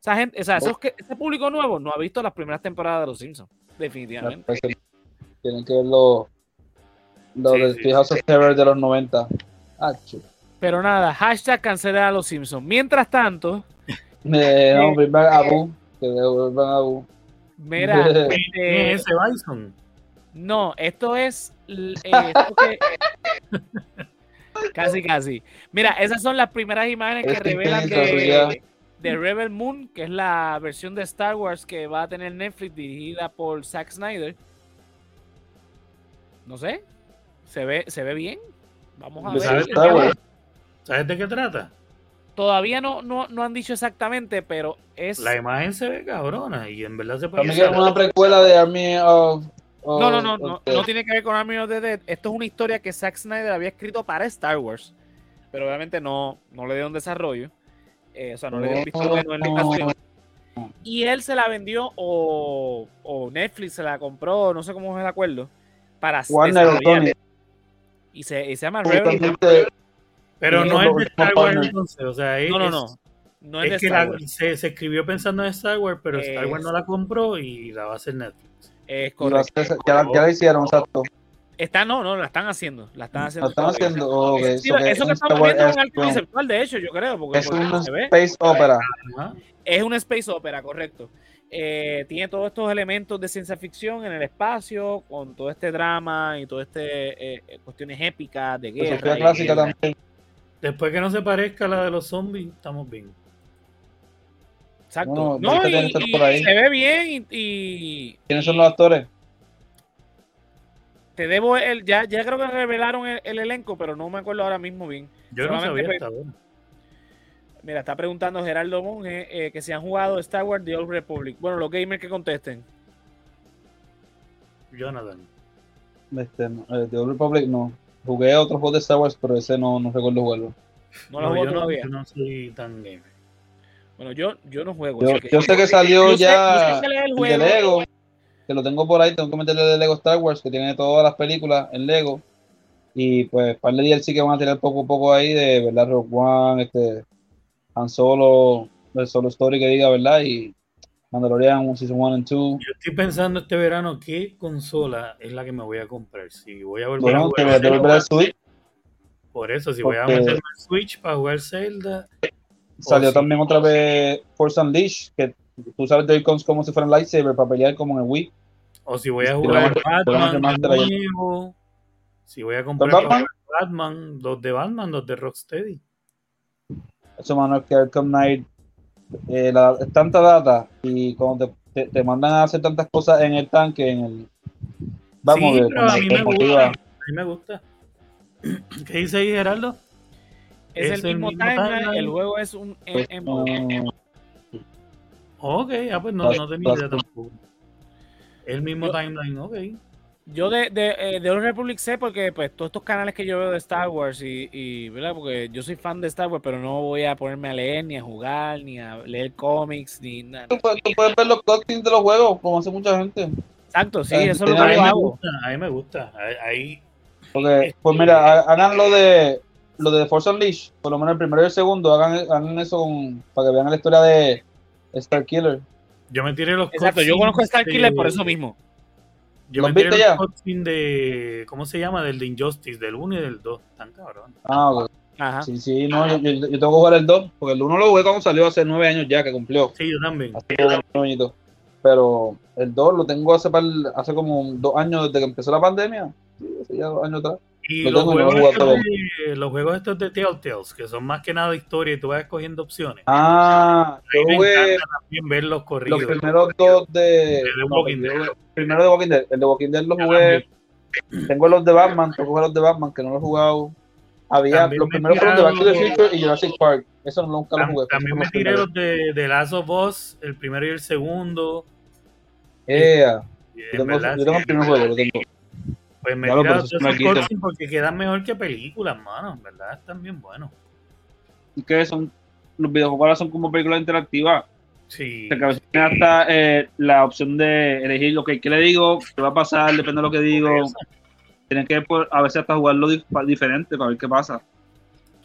Esa gente, o sea, ese público nuevo no ha visto las primeras temporadas de Los Simpsons, definitivamente. Tienen que verlo lo del sí, Terror de los 90. Ah, Pero nada, hashtag cancelar a los Simpsons. Mientras tanto. Eh, no, eh, a Abu. Que devuelvan a Abu. Mira, este, ese Bison? No, esto es. Eh, esto que, Casi, casi. Mira, esas son las primeras imágenes que revelan de, de, Rebel Moon, que es la versión de Star Wars que va a tener Netflix dirigida por Zack Snyder. No sé, se ve, se ve bien. Vamos a ver. ¿Sabes de qué trata? Todavía no, no, no, han dicho exactamente, pero es. La imagen se ve cabrona y en verdad se puede. Es una precuela de Army of. no, no, no, no, no, tiene que ver con Army of the Dead. Esto es una historia que Zack Snyder había escrito para Star Wars, pero obviamente no, no le dio un desarrollo. Eh, o sea, no le dio un visto bueno en la. Y él se la vendió o, o, Netflix se la compró, no sé cómo es el acuerdo, para Warner y se, y se llama Rebel. Pero no es de Star Wars entonces, o sea, no, no, no. no es, que la, se, se, escribió pensando en Star Wars, pero Star Wars no la compró y la va a hacer Netflix. Es correcto. Ya, ya la hicieron, exacto. Está, no, no, la están haciendo. La están haciendo. La están haciendo. Oh, okay. eso, que, eso que estamos viendo es un arte conceptual, de hecho, yo creo. Porque, es un space opera. Es un space opera, correcto. Eh, tiene todos estos elementos de ciencia ficción en el espacio, con todo este drama y todo este eh, cuestiones épicas de guerra. clásica también. Después que no se parezca a la de los zombies, estamos bien. Exacto. No, y, se ve bien y, ¿Quiénes son los actores? Te debo el, ya, ya creo que revelaron el, elenco, pero no me acuerdo ahora mismo bien. Yo no sabía, está Mira, está preguntando Gerardo Monge eh, que si han jugado Star Wars The Old Republic. Bueno, los gamers que contesten. Jonathan. Este, eh, The Old Republic no. Jugué otros juegos de Star Wars, pero ese no, no recuerdo jugarlo. No lo juego todavía. yo no soy tan gamer. Bueno, yo, yo no juego. Yo, sé que salió ya el, de Lego, que lo tengo por ahí, tengo que meterle de Lego Star Wars, que tiene todas las películas en Lego. Y pues, para el DLC que van a tirar poco a poco ahí de, ¿verdad? Rogue One, este, Han Solo, el Solo Story que diga, ¿verdad? Y Mandalorian Season 1 and 2. Yo estoy pensando este verano qué consola es la que me voy a comprar. Si voy a volver a jugar. Switch. Por eso, si voy a meterme el Switch para jugar Zelda. Salió también otra vez Force Unleashed, que tú sabes de como si fueran lightsaber para pelear como en el Wii. O si voy a jugar Batman nuevo. Si voy a comprar Batman? Batman, dos de Batman, dos de Rocksteady. Eso, mano, que Arkham Knight eh, la, tanta data y cuando te, te, mandan a hacer tantas cosas en el tanque, en el... Vamos a ver. a, mí me gusta, a mí me gusta. ¿Qué dice ahí, Geraldo? Es, el, mismo, timeline, el juego es un pues, Ok, ah, pues no, no tenía idea tampoco. El mismo timeline, ok. Yo de, de, eh, de Old Republic sé porque pues todos estos canales que yo veo de Star Wars y, y, ¿verdad? Porque yo soy fan de Star Wars, pero no voy a ponerme a leer, ni a jugar, ni a leer cómics, ni nada. Tú, puedes ver los cutscenes de los juegos, como hace mucha gente. Exacto, sí, eso es lo que yo hago. a mí me gusta, ahí... Porque, pues mira, hagan lo de lo de Force Unleashed, por lo menos el primero y el segundo, hagan, hagan eso para que vean la historia de Star Killer. Yo me tiré los Exacto, yo conozco a Star Killer por eso mismo. Yo me tiré ya? de. ¿Cómo se llama? Del de Injustice, del 1 y del 2. Tan cabrón. Ah, ok. Ajá. Sí, sí, no, yo, yo, tengo que jugar el 2, porque el 1 lo jugué cuando salió hace 9 años ya, que cumplió. Sí, yo también. Pero el 2 lo tengo hace, hace como dos años desde que empezó la pandemia. Sí, hace ya dos años atrás. Y los, juegos estos de, los juegos estos de Telltales, que son más que nada historia y tú vas escogiendo opciones. Ah, yo encanta también ver los corridos. Los primeros dos de, de Walking Dead. Primero de Walking Dead. El de Walking Dead lo jugué. Tengo los de Batman, tengo los de Batman que no los he jugado. Había los primeros fueron de Back to the Future y Jurassic Park. Eso nunca los jugué. También me tiré los de, de Last of Us, el primero y el segundo. Yeah. Yo tengo, yo tengo el primer juego, lo tengo. Pues me claro, esos cortes porque quedan mejor que películas, mano. En verdad están bien buenos. ¿Y qué son? Los videojuegos ahora son como películas interactivas. Sí. O sea, que a veces tiene hasta eh, la opción de elegir lo que ¿qué le digo, qué va a pasar, depende de lo que digo. Tienen que pues, a veces hasta jugarlo diferente para ver qué pasa.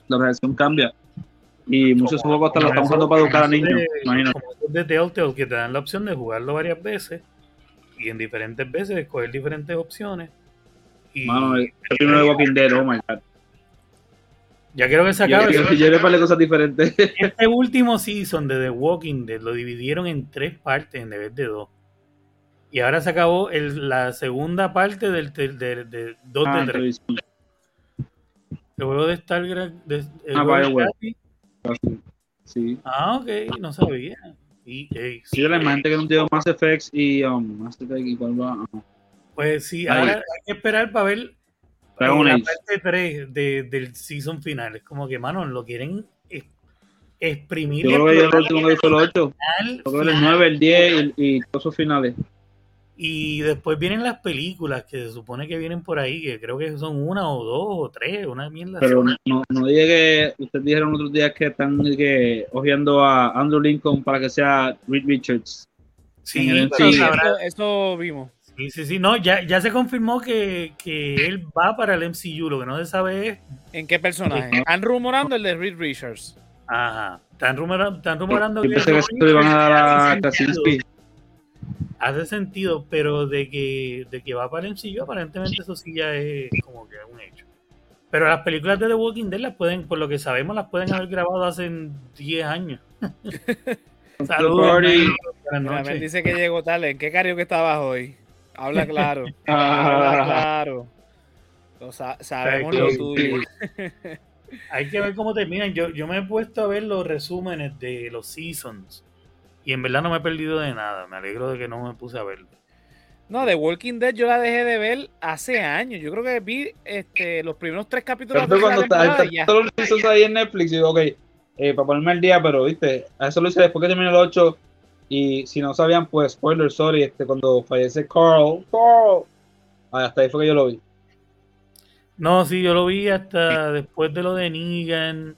La reacción cambia. Y muchos juegos hasta lo están usando para educar a niños. Imagínate. Como de Telltale que te dan la opción de jugarlo varias veces y en diferentes veces escoger diferentes opciones Mano, el primero de Walking Dead, oh my god. Ya quiero que se acabe. Yo, yo, le cosas diferentes. Este último season de The Walking Dead lo dividieron en tres partes en vez de dos. Y ahora se acabó el, la segunda parte del de, de, dos de ah, tres. El juego de Starcraft. De, ah, BioWare. Sí. Ah, ok, no sabía. Y, sí, la gente que no tiene Mass Effect y um, Mass Effect y cuál va. Pues sí, ahora hay que esperar para ver la parte 3 de, del season final. Es como que, mano, lo quieren exprimir. Yo creo que el último que fue el 8. el 9, el 10 y, todos sus finales. Y después vienen las películas que se supone que vienen por ahí, que creo que son una o dos o tres, una mierda. Pero no, no dije que ustedes dijeron otros días que están que, ojeando a Andrew Lincoln para que sea Reed Richards. Sí, pero eso, vimos. Sí, sí, sí, no, ya, ya se confirmó que, que, él va para el MCU, lo que no se sabe es... ¿En qué personaje? Están rumorando el de Reed Richards. Ajá, están rumorando, están rumorando que... que se van a dar a hace sentido, pero de que, de que va para el MCU, aparentemente eso sí ya es como que un hecho. Pero las películas de The Walking Dead las pueden, por lo que sabemos, las pueden haber grabado hace 10 años. Saludos. Me dice que llegó tal. ¿En qué que estabas hoy? Habla claro. Habla claro. sabemos lo tuyo. Hay que ver cómo terminan. Yo, yo me he puesto a ver los resúmenes de los seasons y en verdad no me he perdido de nada. Me alegro de que no me puse a verlo. No, de Walking Dead yo la dejé de ver hace años. Yo creo que vi este, los primeros tres capítulos. de cuando está, todos los ahí en Netflix, y digo, ok, eh, para ponerme al día, pero viste, a eso lo hice después que terminé el 8. Y si no sabían, pues, spoiler, sorry, este, cuando fallece Carl, Carl, hasta ahí fue que yo lo vi. No, sí, yo lo vi hasta después de lo de Negan.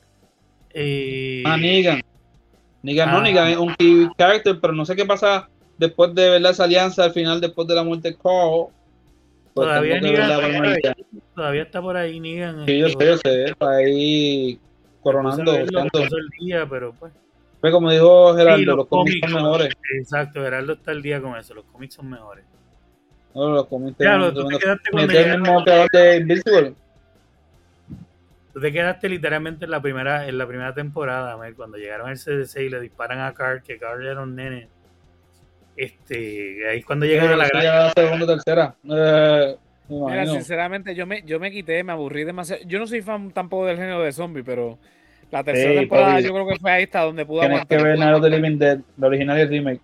Eh... Ah, Negan. Negan no, ah. Negan es un key character, pero no sé qué pasa después de ver esa alianza al final, después de la muerte de Carl. Pues todavía, todavía está por ahí Negan. Sí, yo sé, yo sé, está ahí coronando. el día, pero pues. Pues como dijo Gerardo, los, cómics, son mejores. Exacto, Gerardo está al día con eso, los cómics son mejores. No, los cómics claro, tú te quedaste con el mismo de Invisible. Tú te quedaste literalmente en la primera, en la primera temporada, cuando llegaron al CDC y le disparan a Carl, que Carl era un nene. Este, ahí cuando llegaron a la gran. segunda tercera. Eh, Mira, sinceramente, yo me, yo me quité, me aburrí demasiado. Yo no soy fan tampoco del género de zombie, pero la tercera temporada yo creo que fue ahí hasta donde pudo Tienes que ver Night of the Living Dead, la original y el remake.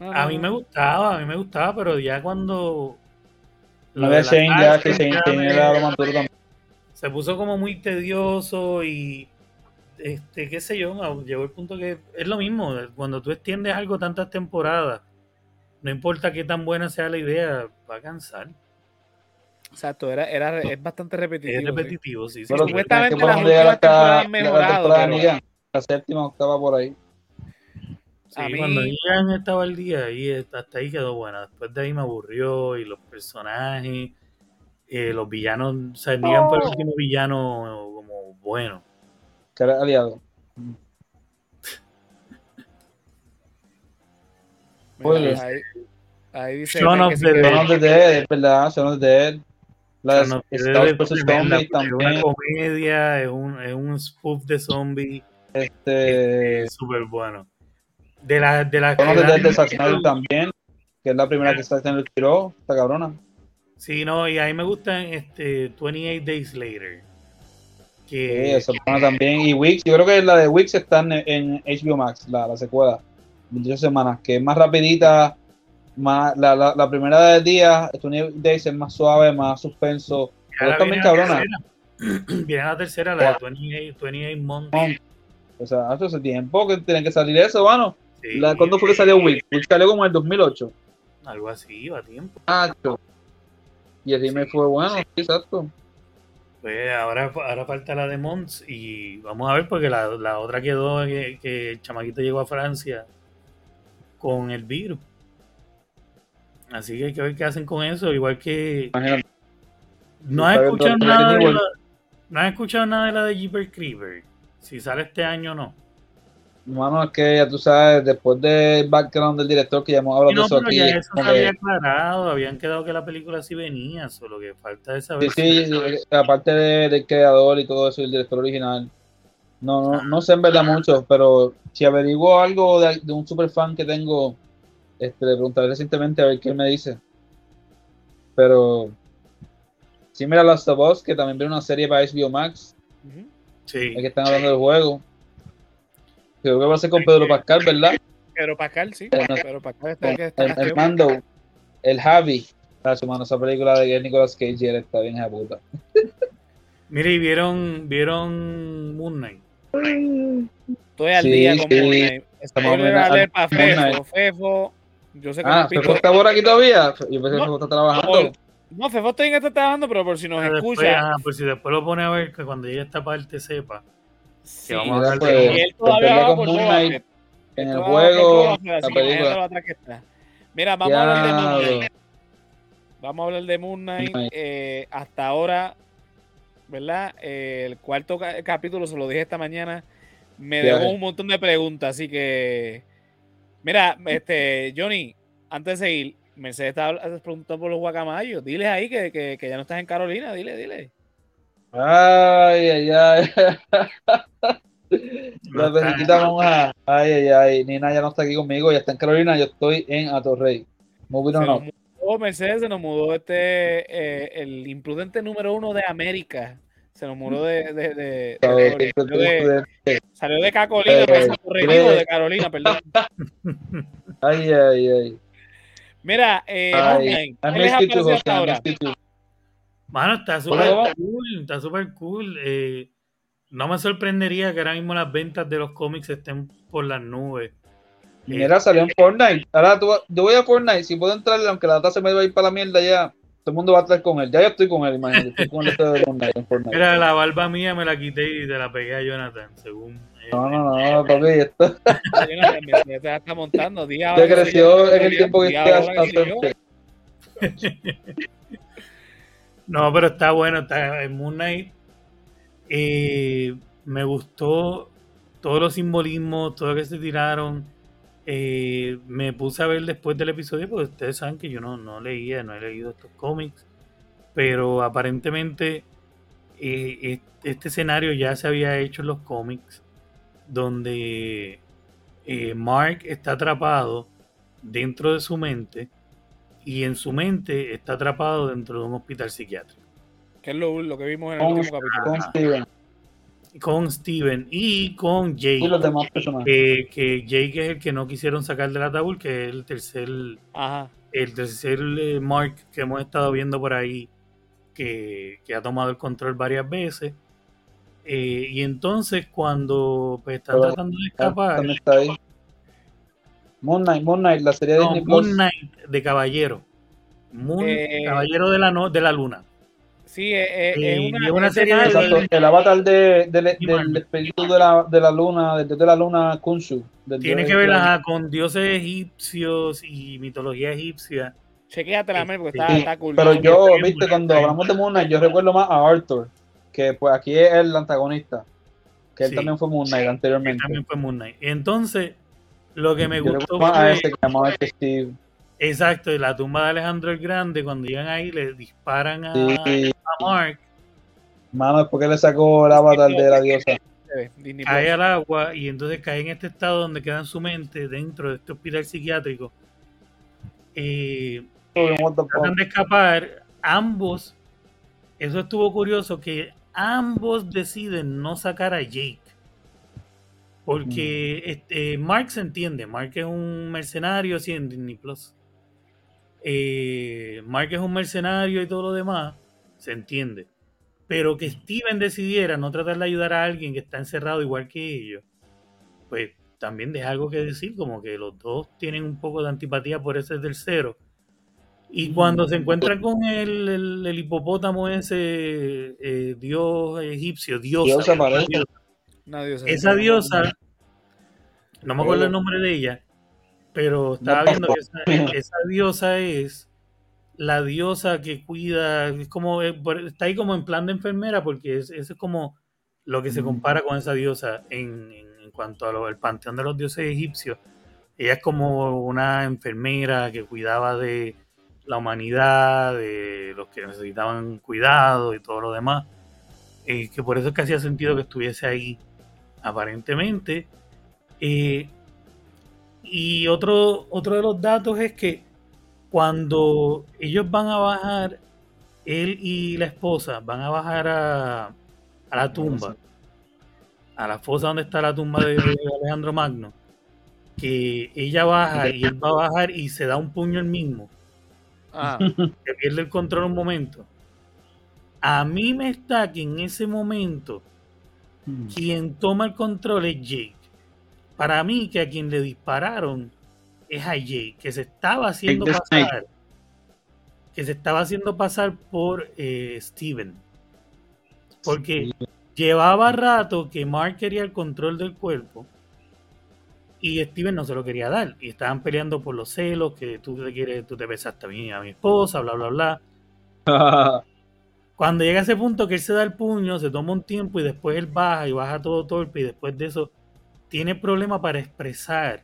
A mí me gustaba, a mí me gustaba, pero ya cuando. No de Shane ya, que Shane, era lo más también se puso como muy tedioso y este qué sé yo, llegó el punto que es lo mismo, cuando tú extiendes algo tantas temporadas, no importa qué tan buena sea la idea, va a cansar. Exacto, era, era es bastante repetitivo. Es repetitivo, sí. sí, pero supuestamente las últimas temporadas han mejorado. La, pero... la séptima, octava por ahí. Sí, cuando Negan estaba al día, ahí hasta ahí quedó buena. Después de ahí me aburrió y los personajes eh, los villanos, o sea, Negan fue el último villano como bueno. Que era aliado. Pues, ahí, ahí dice Son of the Dead, es verdad, Son of the Dead. Las Star vs. también. Es una comedia, es un, es un spoof de zombie. Este. Es súper bueno. De la, de la Dead de Zack también, que es la primera que está haciendo el tiro, esta cabrona. Sí, no, y a mí me gustan este 28 Days Later. Que... Sí, también. Y Wix, yo creo que la de Wix está en, HBO Max, la, la, secuela. 28 semanas, que es más rapidita. Más, la, la, la primera del día, 28 Days es más suave, más suspenso. Pero también cabrona. Viene la tercera, la de 28, 28 Months. O sea, hace tiempo que tiene que salir eso, bueno. Sí, ¿Cuándo fue que salió Wix? Wix salió como en el 2008. Algo así, va a tiempo. Ah, y el me fue bueno, exacto. Pues ahora, ahora falta la de Mons y vamos a ver porque la, la otra quedó que, que, el chamaquito llegó a Francia con el virus. Así que hay que ver qué hacen con eso, igual que... No has escuchado nada de la, no has escuchado nada de la de Jeeper Creeper. Si sale este año o no. Mano, es que ya tú sabes, después del background del director que ya hemos hablado de eso aquí. Ya eso se había aclarado, habían quedado que la película sí venía, solo que falta de saber. Sí, sí, aparte del creador y todo eso, el director original. No, no, no sé en verdad mucho, pero si averiguo algo de, un super fan que tengo, este, le preguntaré recientemente a ver qué me dice. Pero sí, mira Last of Us, que también viene una serie para HBO Max. Sí. Es que están hablando del juego. Creo que va a ser con Pedro Pascal, ¿verdad? Pedro Pascal, sí. Pedro Pascal está, el, está el, el, mando, el Javi. Ah, su mano, esa película de Nicolas Cage está bien esa puta. Mire, ¿y vieron, vieron Moon Knight? Estoy al día con Moon Knight. Spoiler alert para Fefo. Fefo, yo sé que ah, ¿Fefo está por aquí todavía? Yo pensé que Fefo está trabajando. No, Fefo está, está trabajando, pero por si nos escucha. Ah, por si después lo pone a ver, que cuando llegue esta parte sepa. Sí, que vamos a hablar de, y él todavía va con Moon Knight en el juego, la película. Mira, vamos a hablar de Moon Knight. Vamos a hablar de Moon Knight. Eh, hasta ahora, ¿verdad? Eh, el cuarto capítulo, se lo dije esta mañana, me dejó un montón de preguntas, así que... Mira, este, Johnny, antes de seguir, Mercedes estaba preguntando por los guacamayos. Diles ahí que, que, que, ya no estás en Carolina, dile, dile. Ay, ay, ay. La vamos a. Ay, ay, ay. Nina ya no está aquí conmigo, ya está en Carolina, yo estoy en Atorrey. Moving on Mercedes se nos mudó este, eh, el imprudente número uno de América. Se nos mudó de. de, de, salió, de Cacolina, pero de Carolina, perdón. Ay, ay, ay. Mira, eh, ay, ¿qué les ha hasta ahora? Mano, está súper cool, está súper cool. Eh, no me sorprendería que ahora mismo las ventas de los cómics estén por las nubes. Mira, salió en Fortnite. Ahora tú, yo voy a Fortnite. Si puedo entrar, aunque la data se me va a ir para la mierda ya, todo el mundo va a estar con él. Ya yo estoy con él, imagínate. Estoy con el de Fortnite, en Fortnite. Mira, la barba mía me la quité y te la pegué a Jonathan, según. No, no, no, papi, esto. ya te está montando. Día te creció en el tiempo que esté No, pero está bueno. Está en Moon Knight. Eh, me gustó todos los simbolismos, todo lo que se tiraron eh, me puse a ver después del episodio, porque ustedes saben que yo no, no leía, no he leído estos cómics, pero aparentemente eh, este escenario ya se había hecho en los cómics, donde eh, Mark está atrapado dentro de su mente y en su mente está atrapado dentro de un hospital psiquiátrico. Que es lo, que vimos en el último capítulo con Steven y con Jake. Y los demás personajes. que Jake es el que no quisieron sacar del ataúd, que es el tercer, el tercer eh, Mark que hemos estado viendo por ahí, que, ha tomado el control varias veces. Eh, y entonces cuando pues, están tratando de escapar... ¿Dónde está ahí? Moon Knight, Moon Knight, la serie de Moon Knight de Caballero. Moon, eh, Caballero de la, no, de la Luna. Sí, es, una, serie de... el avatar de, del espíritu de la, de la luna, del de la luna Kunshu. Tiene que ver con dioses egipcios y mitología egipcia. Chequéate la porque está, está, cool. Pero yo, viste, cuando hablamos de Moon Knight, yo recuerdo más a Arthur, que pues aquí es el antagonista. Que él también fue Moon Knight anteriormente. también fue Moon Knight. Entonces, lo que me gustó fue... A ese que llamaba Steve. Exacto, y la tumba de Alejandro el Grande, cuando llegan ahí, le disparan a, a Mark. Mano, es porque le sacó el avatar de la diosa. Cae al agua y entonces cae en este estado donde queda en su mente, dentro de este hospital psiquiátrico. Eh, tratan de escapar. Ambos, eso estuvo curioso, que ambos deciden no sacar a Jake. Porque mm. este, Mark se entiende, Mark es un mercenario así en Disney Plus eh, Mark es un mercenario y todo lo demás, se entiende. Pero que Steven decidiera no tratar de ayudar a alguien que está encerrado igual que ellos, pues también deja algo que decir, como que los dos tienen un poco de antipatía por ese tercero. Y cuando se encuentran con el, el, hipopótamo ese eh, dios egipcio, diosa, esa diosa, no me acuerdo el nombre de ella, pero estaba viendo que esa, diosa es la diosa que cuida, es como, eh, está ahí como en plan de enfermera, porque es, es como lo que se mm. compara con esa diosa en, en, cuanto al panteón de los dioses egipcios. Ella es como una enfermera que cuidaba de la humanidad, de los que necesitaban cuidado y todo lo demás. Eh, que por eso es que hacía sentido que estuviese ahí, aparentemente. Eh, y otro, otro de los datos es que cuando ellos van a bajar, él y la esposa van a bajar a, a la tumba, a la fosa donde está la tumba de, Alejandro Magno, que ella baja y él va a bajar y se da un puño el mismo. Ah. Que pierde el control un momento. A mí me está que en ese momento hmm. quien toma el control es Jake. Para mí que a quien le dispararon es a Jake, que se estaba haciendo pasar que se estaba haciendo pasar por eh, Steven. Porque llevaba rato que Mark quería el control del cuerpo y Steven no se lo quería dar. Y estaban peleando por los celos, que tú te quieres, tú te besaste a mí, a mi esposa, bla, bla, bla. Cuando llega a ese punto que él se da el puño, se toma un tiempo y después él baja y baja todo torpe y después de eso tiene problema para expresar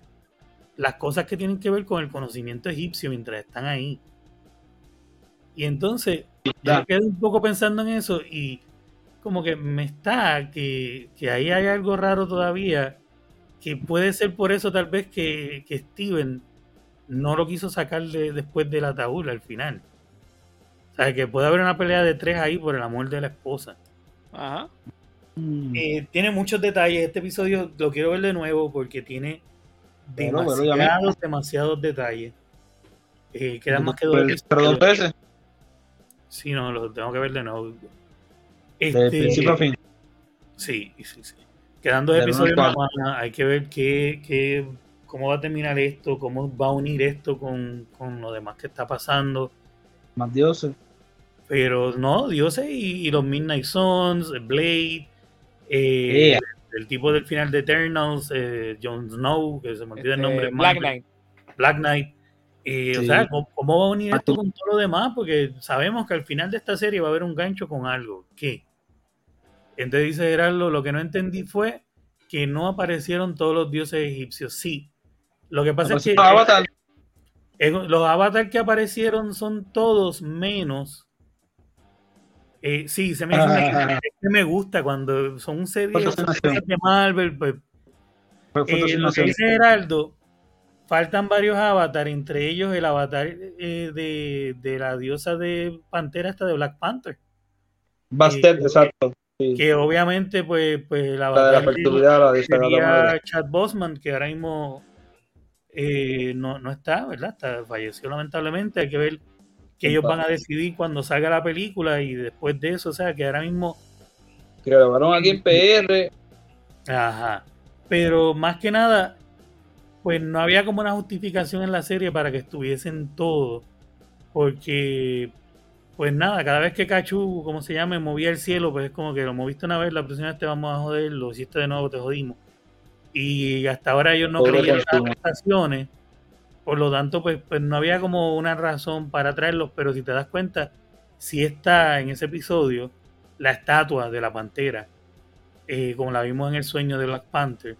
las cosas que tienen que ver con el conocimiento egipcio mientras están ahí. Y entonces yo quedé un poco pensando en eso y como que me está que, ahí hay algo raro todavía, que puede ser por eso tal vez que, Steven no lo quiso sacar después de la ataúd al final. O sea, que puede haber una pelea de tres ahí por el amor de la esposa. Ajá. Mm. Eh, tiene muchos detalles. Este episodio lo quiero ver de nuevo porque tiene demasiados, demasiados detalles. Eh, quedan más que dos. Pero veces. Sí, no, lo tengo que ver de nuevo. Este, de principio a fin. Sí, sí, sí. Quedando de episodios hay que ver qué, qué, cómo va a terminar esto, cómo va a unir esto con, con lo demás que está pasando. Más dioses. Pero no, dioses y, los Midnight Suns, Blade, eh, el tipo del final de Eternals, eh, Jon Snow, que se me olvida el nombre. Este, Black Knight. Black Knight. O sea, ¿cómo, va a unir esto con todo lo demás? Porque sabemos que al final de esta serie va a haber un gancho con algo. ¿Qué? Entonces dice Gerardo, lo que no entendí fue que no aparecieron todos los dioses egipcios. Sí. Lo que pasa es que los avatars que aparecieron son todos menos. Eh, sí, se me, me gusta cuando son series de Marvel. Pues, eh, lo que dice Geraldo faltan varios avatars, entre ellos el avatar eh, de, la diosa de Pantera, esta de Black Panther. Bastet, eh, exacto. Que obviamente, pues, pues el avatar la de sería Chad Bosman, que ahora mismo eh, no, está, ¿verdad? falleció lamentablemente. Hay que ver que ellos van a decidir cuando salga la película y después de eso, o sea, que ahora mismo. Que grabaron aquí en PR. Ajá. Pero más que nada, pues no había como una justificación en la serie para que estuviesen todos. Porque, pues nada, cada vez que Cachu, como se llama, movía el cielo, pues es como que lo moviste una vez, la próxima vez te vamos a joder, lo hiciste de nuevo, te jodimos. Y hasta ahora ellos no creían las prestaciones. Por lo tanto, pues, pues no había como una razón para traerlos, pero si te das cuenta, si está en ese episodio la estatua de la pantera, eh, como la vimos en el sueño de Black Panther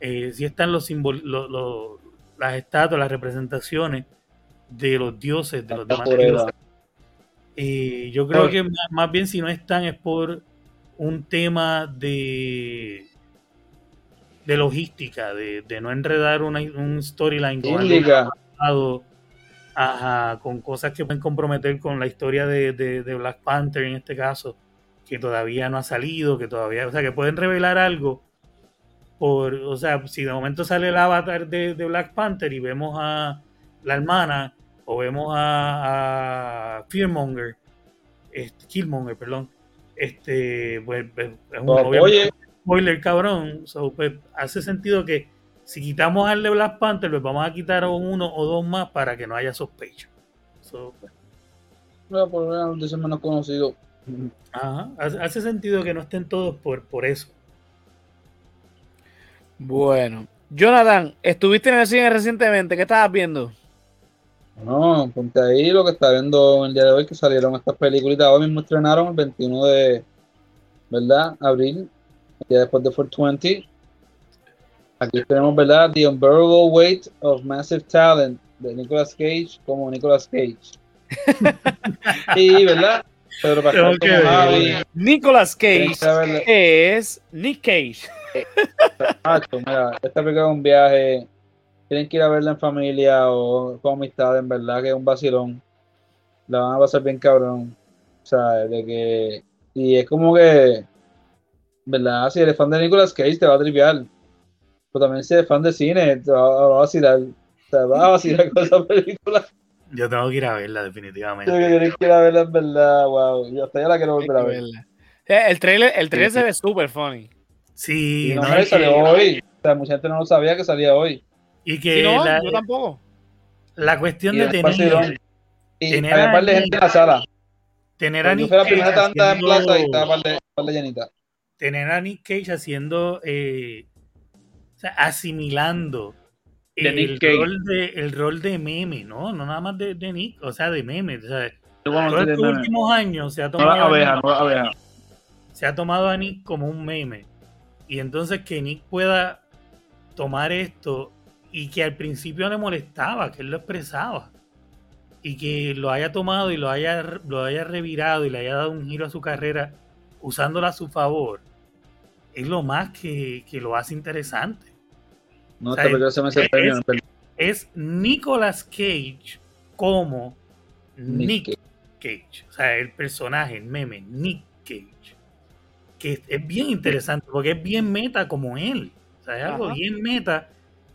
eh, si están los, las estatuas, las representaciones de los dioses, de los demás yo creo que más, bien si no están es por un tema de de logística, de, no enredar una, un storyline con, con cosas que pueden comprometer con la historia de, de, Black Panther en este caso, que todavía no ha salido, que todavía, o sea, que pueden revelar algo por, o sea, si de momento sale el avatar de, Black Panther y vemos a la hermana o vemos a, a Fearmonger, este, Killmonger, perdón, este, pues, pues es un spoiler cabrón, pues, hace sentido que si quitamos al de Black Panther, pues vamos a quitar uno o dos más para que no haya sospecha. pues. No, por menos conocido. Ajá, hace sentido que no estén todos por, por eso. Bueno, Jonathan, estuviste en el cine recientemente, ¿qué estabas viendo? No, ponte ahí lo que está viendo el día de hoy, que salieron estas películas. Hoy mismo estrenaron el 21 de, ¿verdad? Abril, ya después de 420. Aquí tenemos, ¿verdad? The Unbearable Weight of Massive Talent de Nicolas Cage como Nicolas Cage. y, ¿verdad? Pedro Pascal okay. como Javi. Nicolas Cage es Nick Cage. Exacto, mira, esta película es un viaje. Tienen que ir a verla en familia o con amistad, en verdad que es un vacilón. La van a pasar bien cabrón. O sea, de que. Y es como que. ¿Verdad? Si eres fan de Nicolas Cage, te va a triviar. Pero también si eres fan de cine, te va, a vacilar. Te va a vacilar con esa película. Yo tengo que ir a verla, definitivamente. Yo quiero ir a verla, en verdad, wow. Yo hasta ya la quiero volver a ver. Eh, el trailer, el trailer se ve súper funny. Sí, no, no salió hoy. O sea, mucha gente no lo sabía que salía hoy. Y que no, yo tampoco. La cuestión de tener. Y tener había par de gente en la sala. Tener a Nick Cage. la primera tanda en plaza y estaba par de, llenita. Tener a Nick Cage haciendo. Eh, o sea, asimilando el, rol de, el rol de meme, ¿no? No nada más de, de Nick, o sea, de meme. O sea, en estos últimos años se ha tomado. No se ha tomado a Nick como un meme. Y entonces que Nick pueda tomar esto y que al principio le molestaba, que él lo expresaba. Y que lo haya tomado y lo haya, lo haya revirado y le haya dado un giro a su carrera usándola a su favor, es lo más que, lo hace interesante. No, es, es, Nicolas Cage como Nick, Cage. O sea, el personaje, el meme, Nick Cage. Que es bien interesante porque es bien meta como él. O sea, es algo bien meta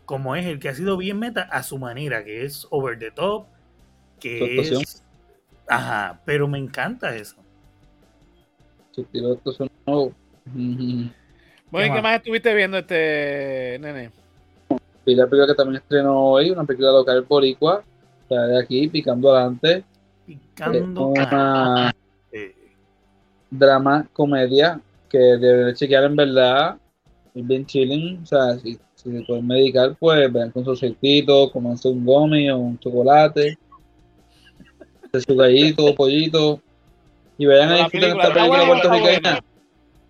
como es el que ha sido bien meta a su manera, que es over the top, que es... Ajá, pero me encanta eso. Bueno, ¿y qué más estuviste viendo este nene? Vi la película que también estrenó hoy, una película local boricua, de aquí, Picando Adelante. Picando Una drama, comedia, que debe chequear en verdad, es bien chilling, o sea, si si se pueden medicar, pues vean con su aceitito, comanse un gomi o un chocolate, de su gallito, pollito, y vayan a disfrutar esta película puertorriqueña.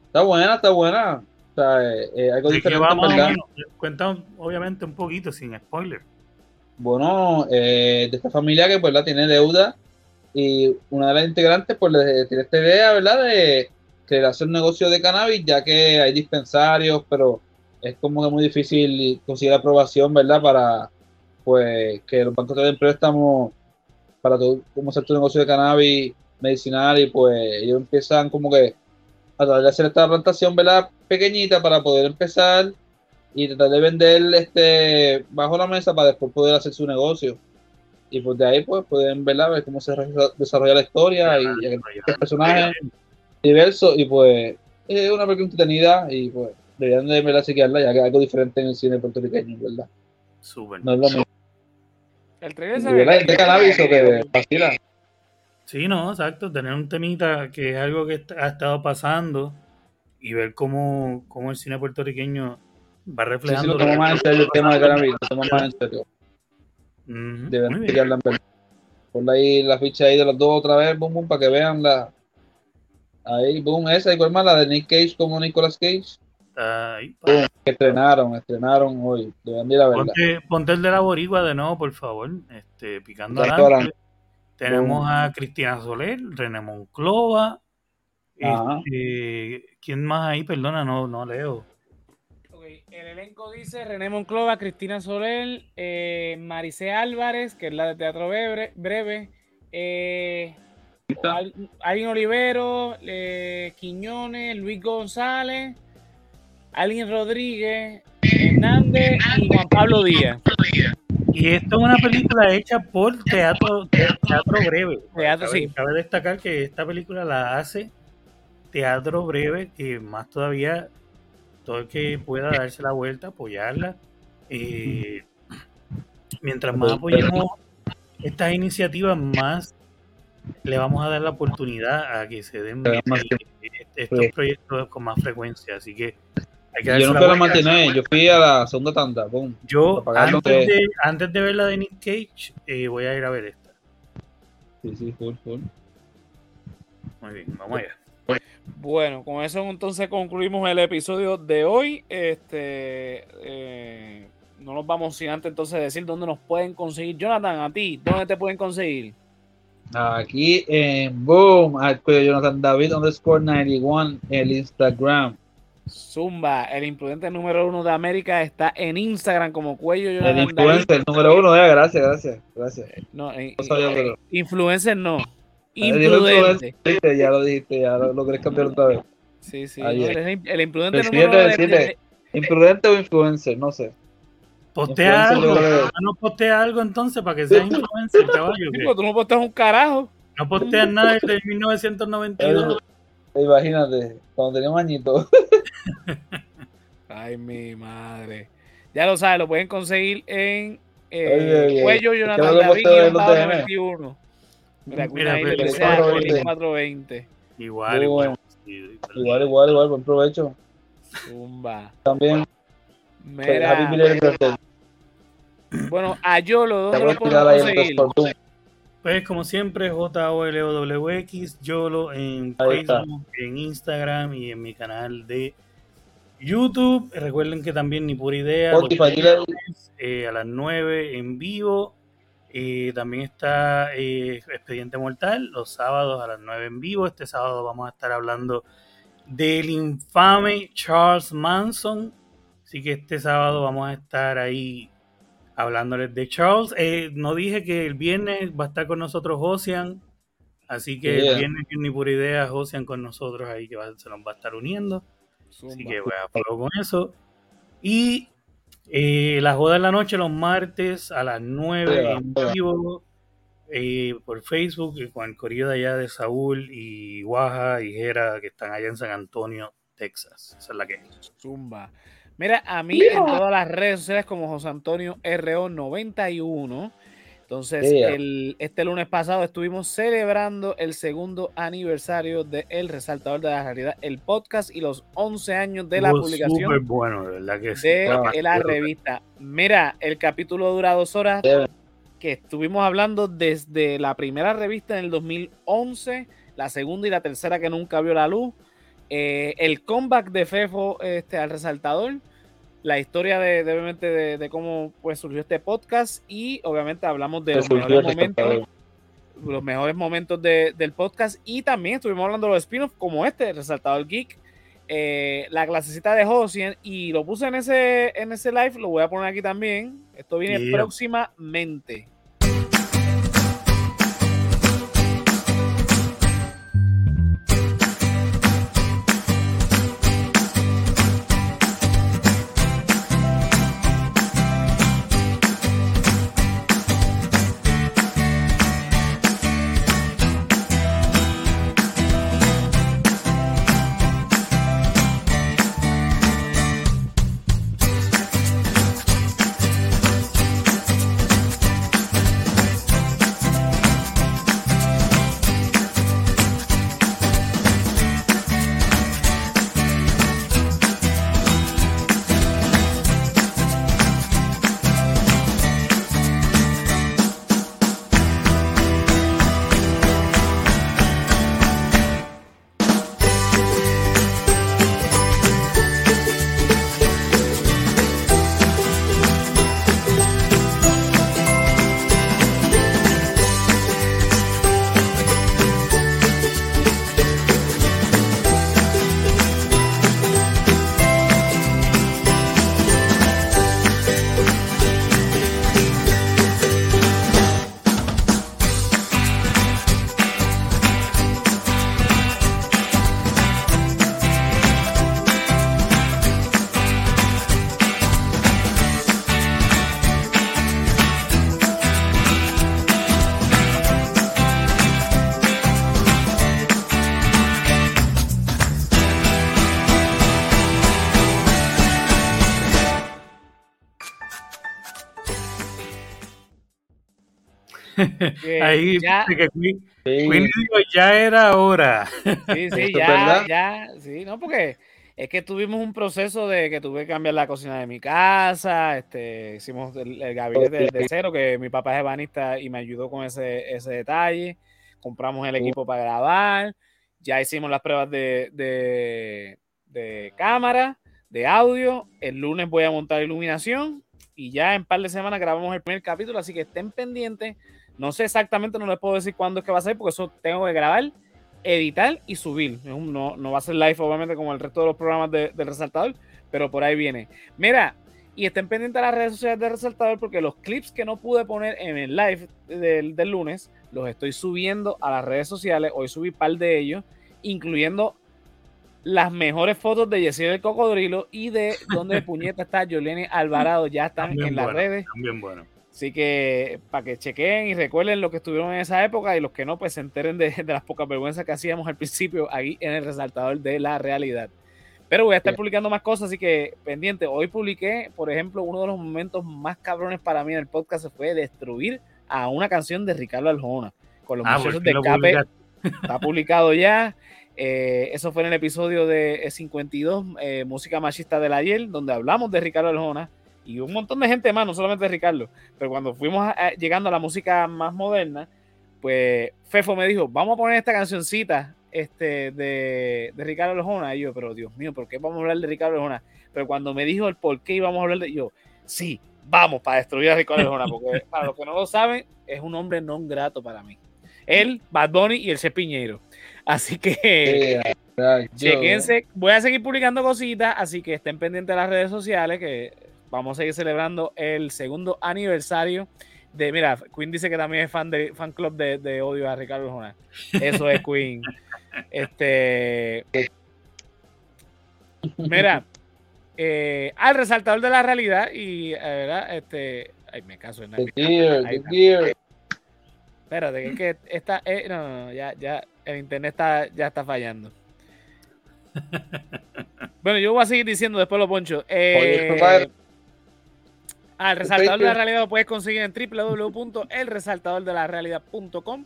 Está buena, está buena. O sea, eh, eh algo diferente, verdad. Cuenta obviamente un poquito, sin spoiler. Bueno, eh, de esta familia que pues la tiene deuda y una de las integrantes pues le tiene esta idea, ¿verdad? De querer hacer un negocio de cannabis ya que hay dispensarios, pero es como que muy difícil conseguir aprobación, ¿verdad? Para pues que los bancos te den préstamos para todo, como hacer tu negocio de cannabis medicinal y pues ellos empiezan como que a tratar de hacer esta plantación, ¿verdad? Pequeñita para poder empezar y tratar de vender este bajo la mesa para después poder hacer su negocio. Y pues de ahí pues pueden ¿verdad? ver cómo se desarrolla la historia y, y personajes diversos y pues es una película entretenida y pues deberían de verla chequearla ya que algo diferente en el cine puertorriqueño, ¿verdad? Súper. No es lo mismo. El trailer se ve. de cannabis o que vacila. Sí, no, exacto. Tener un temita que es algo que ha estado pasando y ver cómo, cómo el cine puertorriqueño va reflejando. Sí, sí, lo más en serio el tema de cannabis, lo tomamos más en serio. Deben chequearla en verdad. Ponle ahí la ficha ahí de los dos otra vez, boom, boom, para que vean la. Ahí, boom, esa, igual más la de Nick Cage como Nicolas Cage. Ahí, estrenaron, estrenaron hoy. ponte, ponte, el de la borigua de nuevo, por favor. Este, picando adelante. Tenemos a Cristina Soler, René Monclova. Este, ¿Quién más ahí? Perdona, no, no leo. El elenco dice René Monclova, Cristina Soler, eh, Maricé Álvarez, que es la de Teatro Breve, breve eh, Alguien Olivero, eh, Quiñones, Luis González, Alguien Rodríguez, Hernández y Juan Pablo Díaz. Y esto es una película hecha por Teatro, teatro Breve. Teatro, sí. Cabe destacar que esta película la hace Teatro Breve, que más todavía todo el que pueda darse la vuelta, apoyarla. Eh, mientras más apoyemos estas iniciativas, más le vamos a dar la oportunidad a que se den estos proyectos con más frecuencia. Así que yo no fui a la matiné, yo fui a la segunda tanda. Yo, antes de, antes de ver la de Nick Cage, eh, voy a ir a ver esta. Sí, sí, full, full. Muy bien, vamos allá. Bueno, con eso entonces concluimos el episodio de hoy. Este, eh, no nos vamos sin antes entonces decir dónde nos pueden conseguir. Jonathan, a ti, ¿dónde te pueden conseguir? Aquí en Boom, al Jonathan David underscore 91, el Instagram. Zumba, el imprudente número uno de América está en Instagram como cuello. El influencer número uno, eh, gracias, gracias, gracias. No, eh, eh, influencer no. Imprudente. Ya lo dijiste, ya lo, querés cambiar otra vez. Sí, sí. el, imprudente número Imprudente o influencer, no sé. Postea algo. No postea algo entonces para que sea influencer, caballo. Tú no posteas un carajo. No posteas nada desde 1992. Imagínate, cuando tenía un añito. Ay, mi madre. Ya lo sabes, lo pueden conseguir en eh, Cuello Jonathan David 21. Mira, Mira, ahí le 420. Igual, igual. Igual, igual, igual, buen provecho. Zumba. También. Mira. Bueno, a Yolo, ¿dónde lo puedo conseguir? Pues como siempre, J-O-L-O-W-X, Yolo en Facebook, en Instagram y en mi canal de YouTube. Recuerden que también ni por idea. Eh, a las 9 en vivo. Eh, también está eh, Expediente Mortal los sábados a las 9 en vivo. Este sábado vamos a estar hablando del infame Charles Manson. Así que este sábado vamos a estar ahí hablándoles de Charles. No dije que el viernes va a estar con nosotros Ocean. Así que el viernes ni por idea Ocean con nosotros ahí que se nos va a estar uniendo. Así que voy a con eso. Y eh, la joda en la noche los martes a las 9 en vivo eh, por Facebook con el corrido de allá de Saúl y Guaja y Jera que están allá en San Antonio, Texas. Esa es la que Zumba. Mira, a mí en todas las redes sociales como José Antonio RO91. Entonces, el, este lunes pasado estuvimos celebrando el segundo aniversario de El Resaltador de la Realidad, el podcast y los 11 años de la publicación bueno, de, verdad que de la revista. Mira, el capítulo dura dos horas que estuvimos hablando desde la primera revista en el 2011, la segunda y la tercera que nunca vio la luz, eh, el comeback de Fefo este, al resaltador, la historia de, obviamente de, cómo pues, surgió este podcast y obviamente hablamos de los mejores momentos, los mejores momentos del podcast y también estuvimos hablando de los spin-offs como este, Resaltador Geek, eh, la clasecita de Hosien y lo puse en ese, en ese live, lo voy a poner aquí también. Esto viene próximamente. Ahí ya, que ya era hora. Sí, sí, ya, ya, sí, no, porque es que tuvimos un proceso de que tuve que cambiar la cocina de mi casa, este, hicimos el, gabinete de, cero, que mi papá es ebanista y me ayudó con ese, ese detalle, compramos el equipo para grabar, ya hicimos las pruebas de, de, de cámara, de audio, el lunes voy a montar iluminación y ya en par de semanas grabamos el primer capítulo, así que estén pendientes no sé exactamente, no les puedo decir cuándo es que va a ser, porque eso tengo que grabar, editar y subir. No, no va a ser live, obviamente, como el resto de los programas de, del Resaltador, pero por ahí viene. Mira, y estén pendientes a las redes sociales del Resaltador, porque los clips que no pude poner en el live del, del lunes, los estoy subiendo a las redes sociales. Hoy subí un par de ellos, incluyendo las mejores fotos de Jesse del Cocodrilo y de donde puñeta está Yolene Alvarado. Ya están en las redes. También bueno. Así que para que chequen y recuerden lo que estuvieron en esa época y los que no, pues se enteren de, las pocas vergüenzas que hacíamos al principio ahí en el resaltador de la realidad. Pero voy a estar publicando más cosas, así que pendiente. Hoy publiqué, por ejemplo, uno de los momentos más cabrones para mí en el podcast fue destruir a una canción de Ricardo Aljona con los ah, muchachos de Cape. Está publicado ya. Eh, eso fue en el episodio de 52, eh, Música Machista del ayer, donde hablamos de Ricardo Aljona y un montón de gente más, no solamente Ricardo. Pero cuando fuimos llegando a la música más moderna, pues Fefo me dijo, vamos a poner esta cancioncita este, de, de Ricardo Aljona. Y yo, pero Dios mío, ¿por qué vamos a hablar de Ricardo Aljona? Pero cuando me dijo el por qué íbamos a hablar de yo, sí, vamos para destruir a Ricardo Aljona, porque para los que no lo saben, es un hombre no grato para mí. Él, Bad Bunny y el Cepiñero. Así que chequense. Voy a seguir publicando cositas, así que estén pendientes de las redes sociales, que vamos a seguir celebrando el segundo aniversario de. Mira, Queen dice que también es fan de fan club de, odio a Ricardo Aljona. Eso es Queen. este. Mira, eh, al resaltador de la realidad y, eh, ¿verdad? Este. Ay, me caso en the Espérate, es que esta. Eh, no, no, no, ya, ya. El internet está, ya está fallando. bueno, yo voy a seguir diciendo después lo poncho. Eh, ah, el resaltador de la realidad lo puedes conseguir en www.elresaltadordelarealidad.com.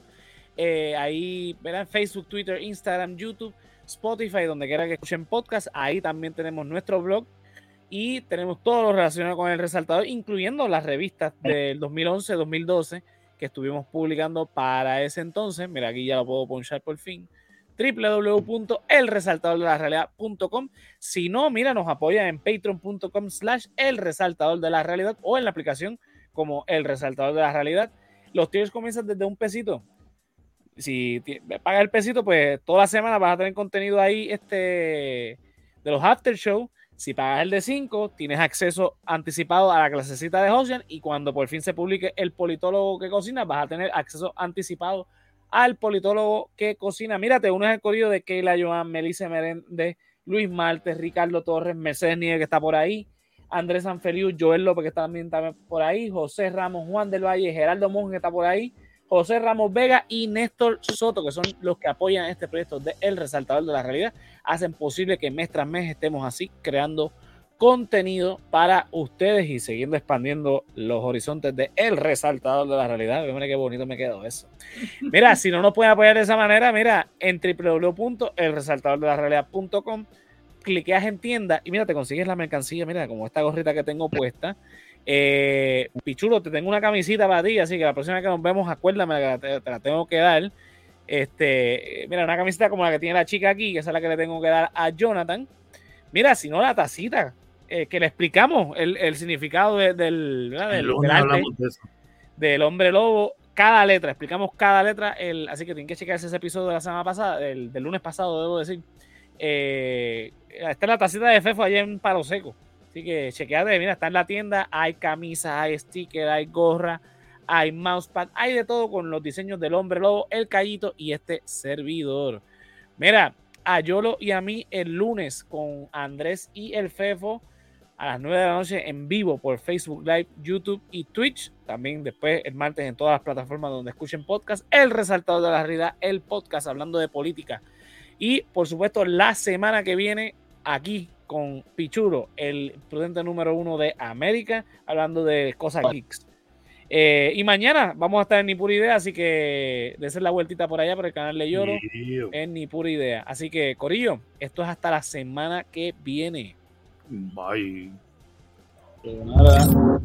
Eh, ahí verán Facebook, Twitter, Instagram, YouTube, Spotify, donde quiera que escuchen podcast. Ahí también tenemos nuestro blog y tenemos todo lo relacionado con el resaltador, incluyendo las revistas del 2011, 2012 que estuvimos publicando para ese entonces. Mira, aquí ya lo puedo ponchar por fin www.elresaltadordelarealidad.com Si no, mira, nos apoya en patreon.com slash el resaltador de la realidad o en la aplicación como el resaltador de la realidad. Los tiers comienzan desde un pesito. Si pagas el pesito, pues toda la semana vas a tener contenido ahí este, de los after show si pagas el de 5, tienes acceso anticipado a la clasecita de Ocean y cuando por fin se publique el politólogo que cocina, vas a tener acceso anticipado al politólogo que cocina. Mírate, uno es el código de Keila Joan, Melissa Merende, Luis Martes, Ricardo Torres, Mercedes Nieves que está por ahí, Andrés Sanfeliu, Joel López que está también, también por ahí, José Ramos, Juan del Valle, Gerardo Monge que está por ahí, José Ramos Vega y Néstor Soto, que son los que apoyan este proyecto de El Resaltador de la Realidad, hacen posible que mes tras mes estemos así creando contenido para ustedes y siguiendo expandiendo los horizontes de El Resaltador de la Realidad. Mira qué bonito me quedó eso. Mira, si no nos pueden apoyar de esa manera, mira, en www.elresaltadordelarealidad.com cliqueas en tienda y mira, te consigues la mercancía, mira, como esta gorrita que tengo puesta eh, Pichulo, te tengo una camisita para ti, así que la próxima vez que nos vemos, acuérdame que te, la tengo que dar. Este, mira, una camiseta como la que tiene la chica aquí, que es la que le tengo que dar a Jonathan. Mira, si no, la tacita, eh, que le explicamos el, significado del, del, hombre lobo, cada letra, explicamos cada letra, el, así que tienen que checar ese episodio de la semana pasada, del, lunes pasado, debo decir. Eh, esta es la tacita de Fefo allá en Palo Seco. Así que chequeate, mira, está en la tienda, hay camisas, hay stickers, hay gorra, hay mousepad, hay de todo con los diseños del hombre lobo, el callito y este servidor. Mira, a Yolo y a mí el lunes con Andrés y el Fefo a las 9 de la noche en vivo por Facebook Live, YouTube y Twitch. También después el martes en todas las plataformas donde escuchen podcast. El resaltador de la realidad, el podcast hablando de política. Y por supuesto la semana que viene aquí con Pichulo, el prudente número uno de América, hablando de cosas geeks. Eh, y mañana vamos a estar en Ni Pura Idea, así que de hacer la vueltita por allá por el canal de Lloro en Ni Pura Idea. Así que, Corillo, esto es hasta la semana que viene. Bye. Nada.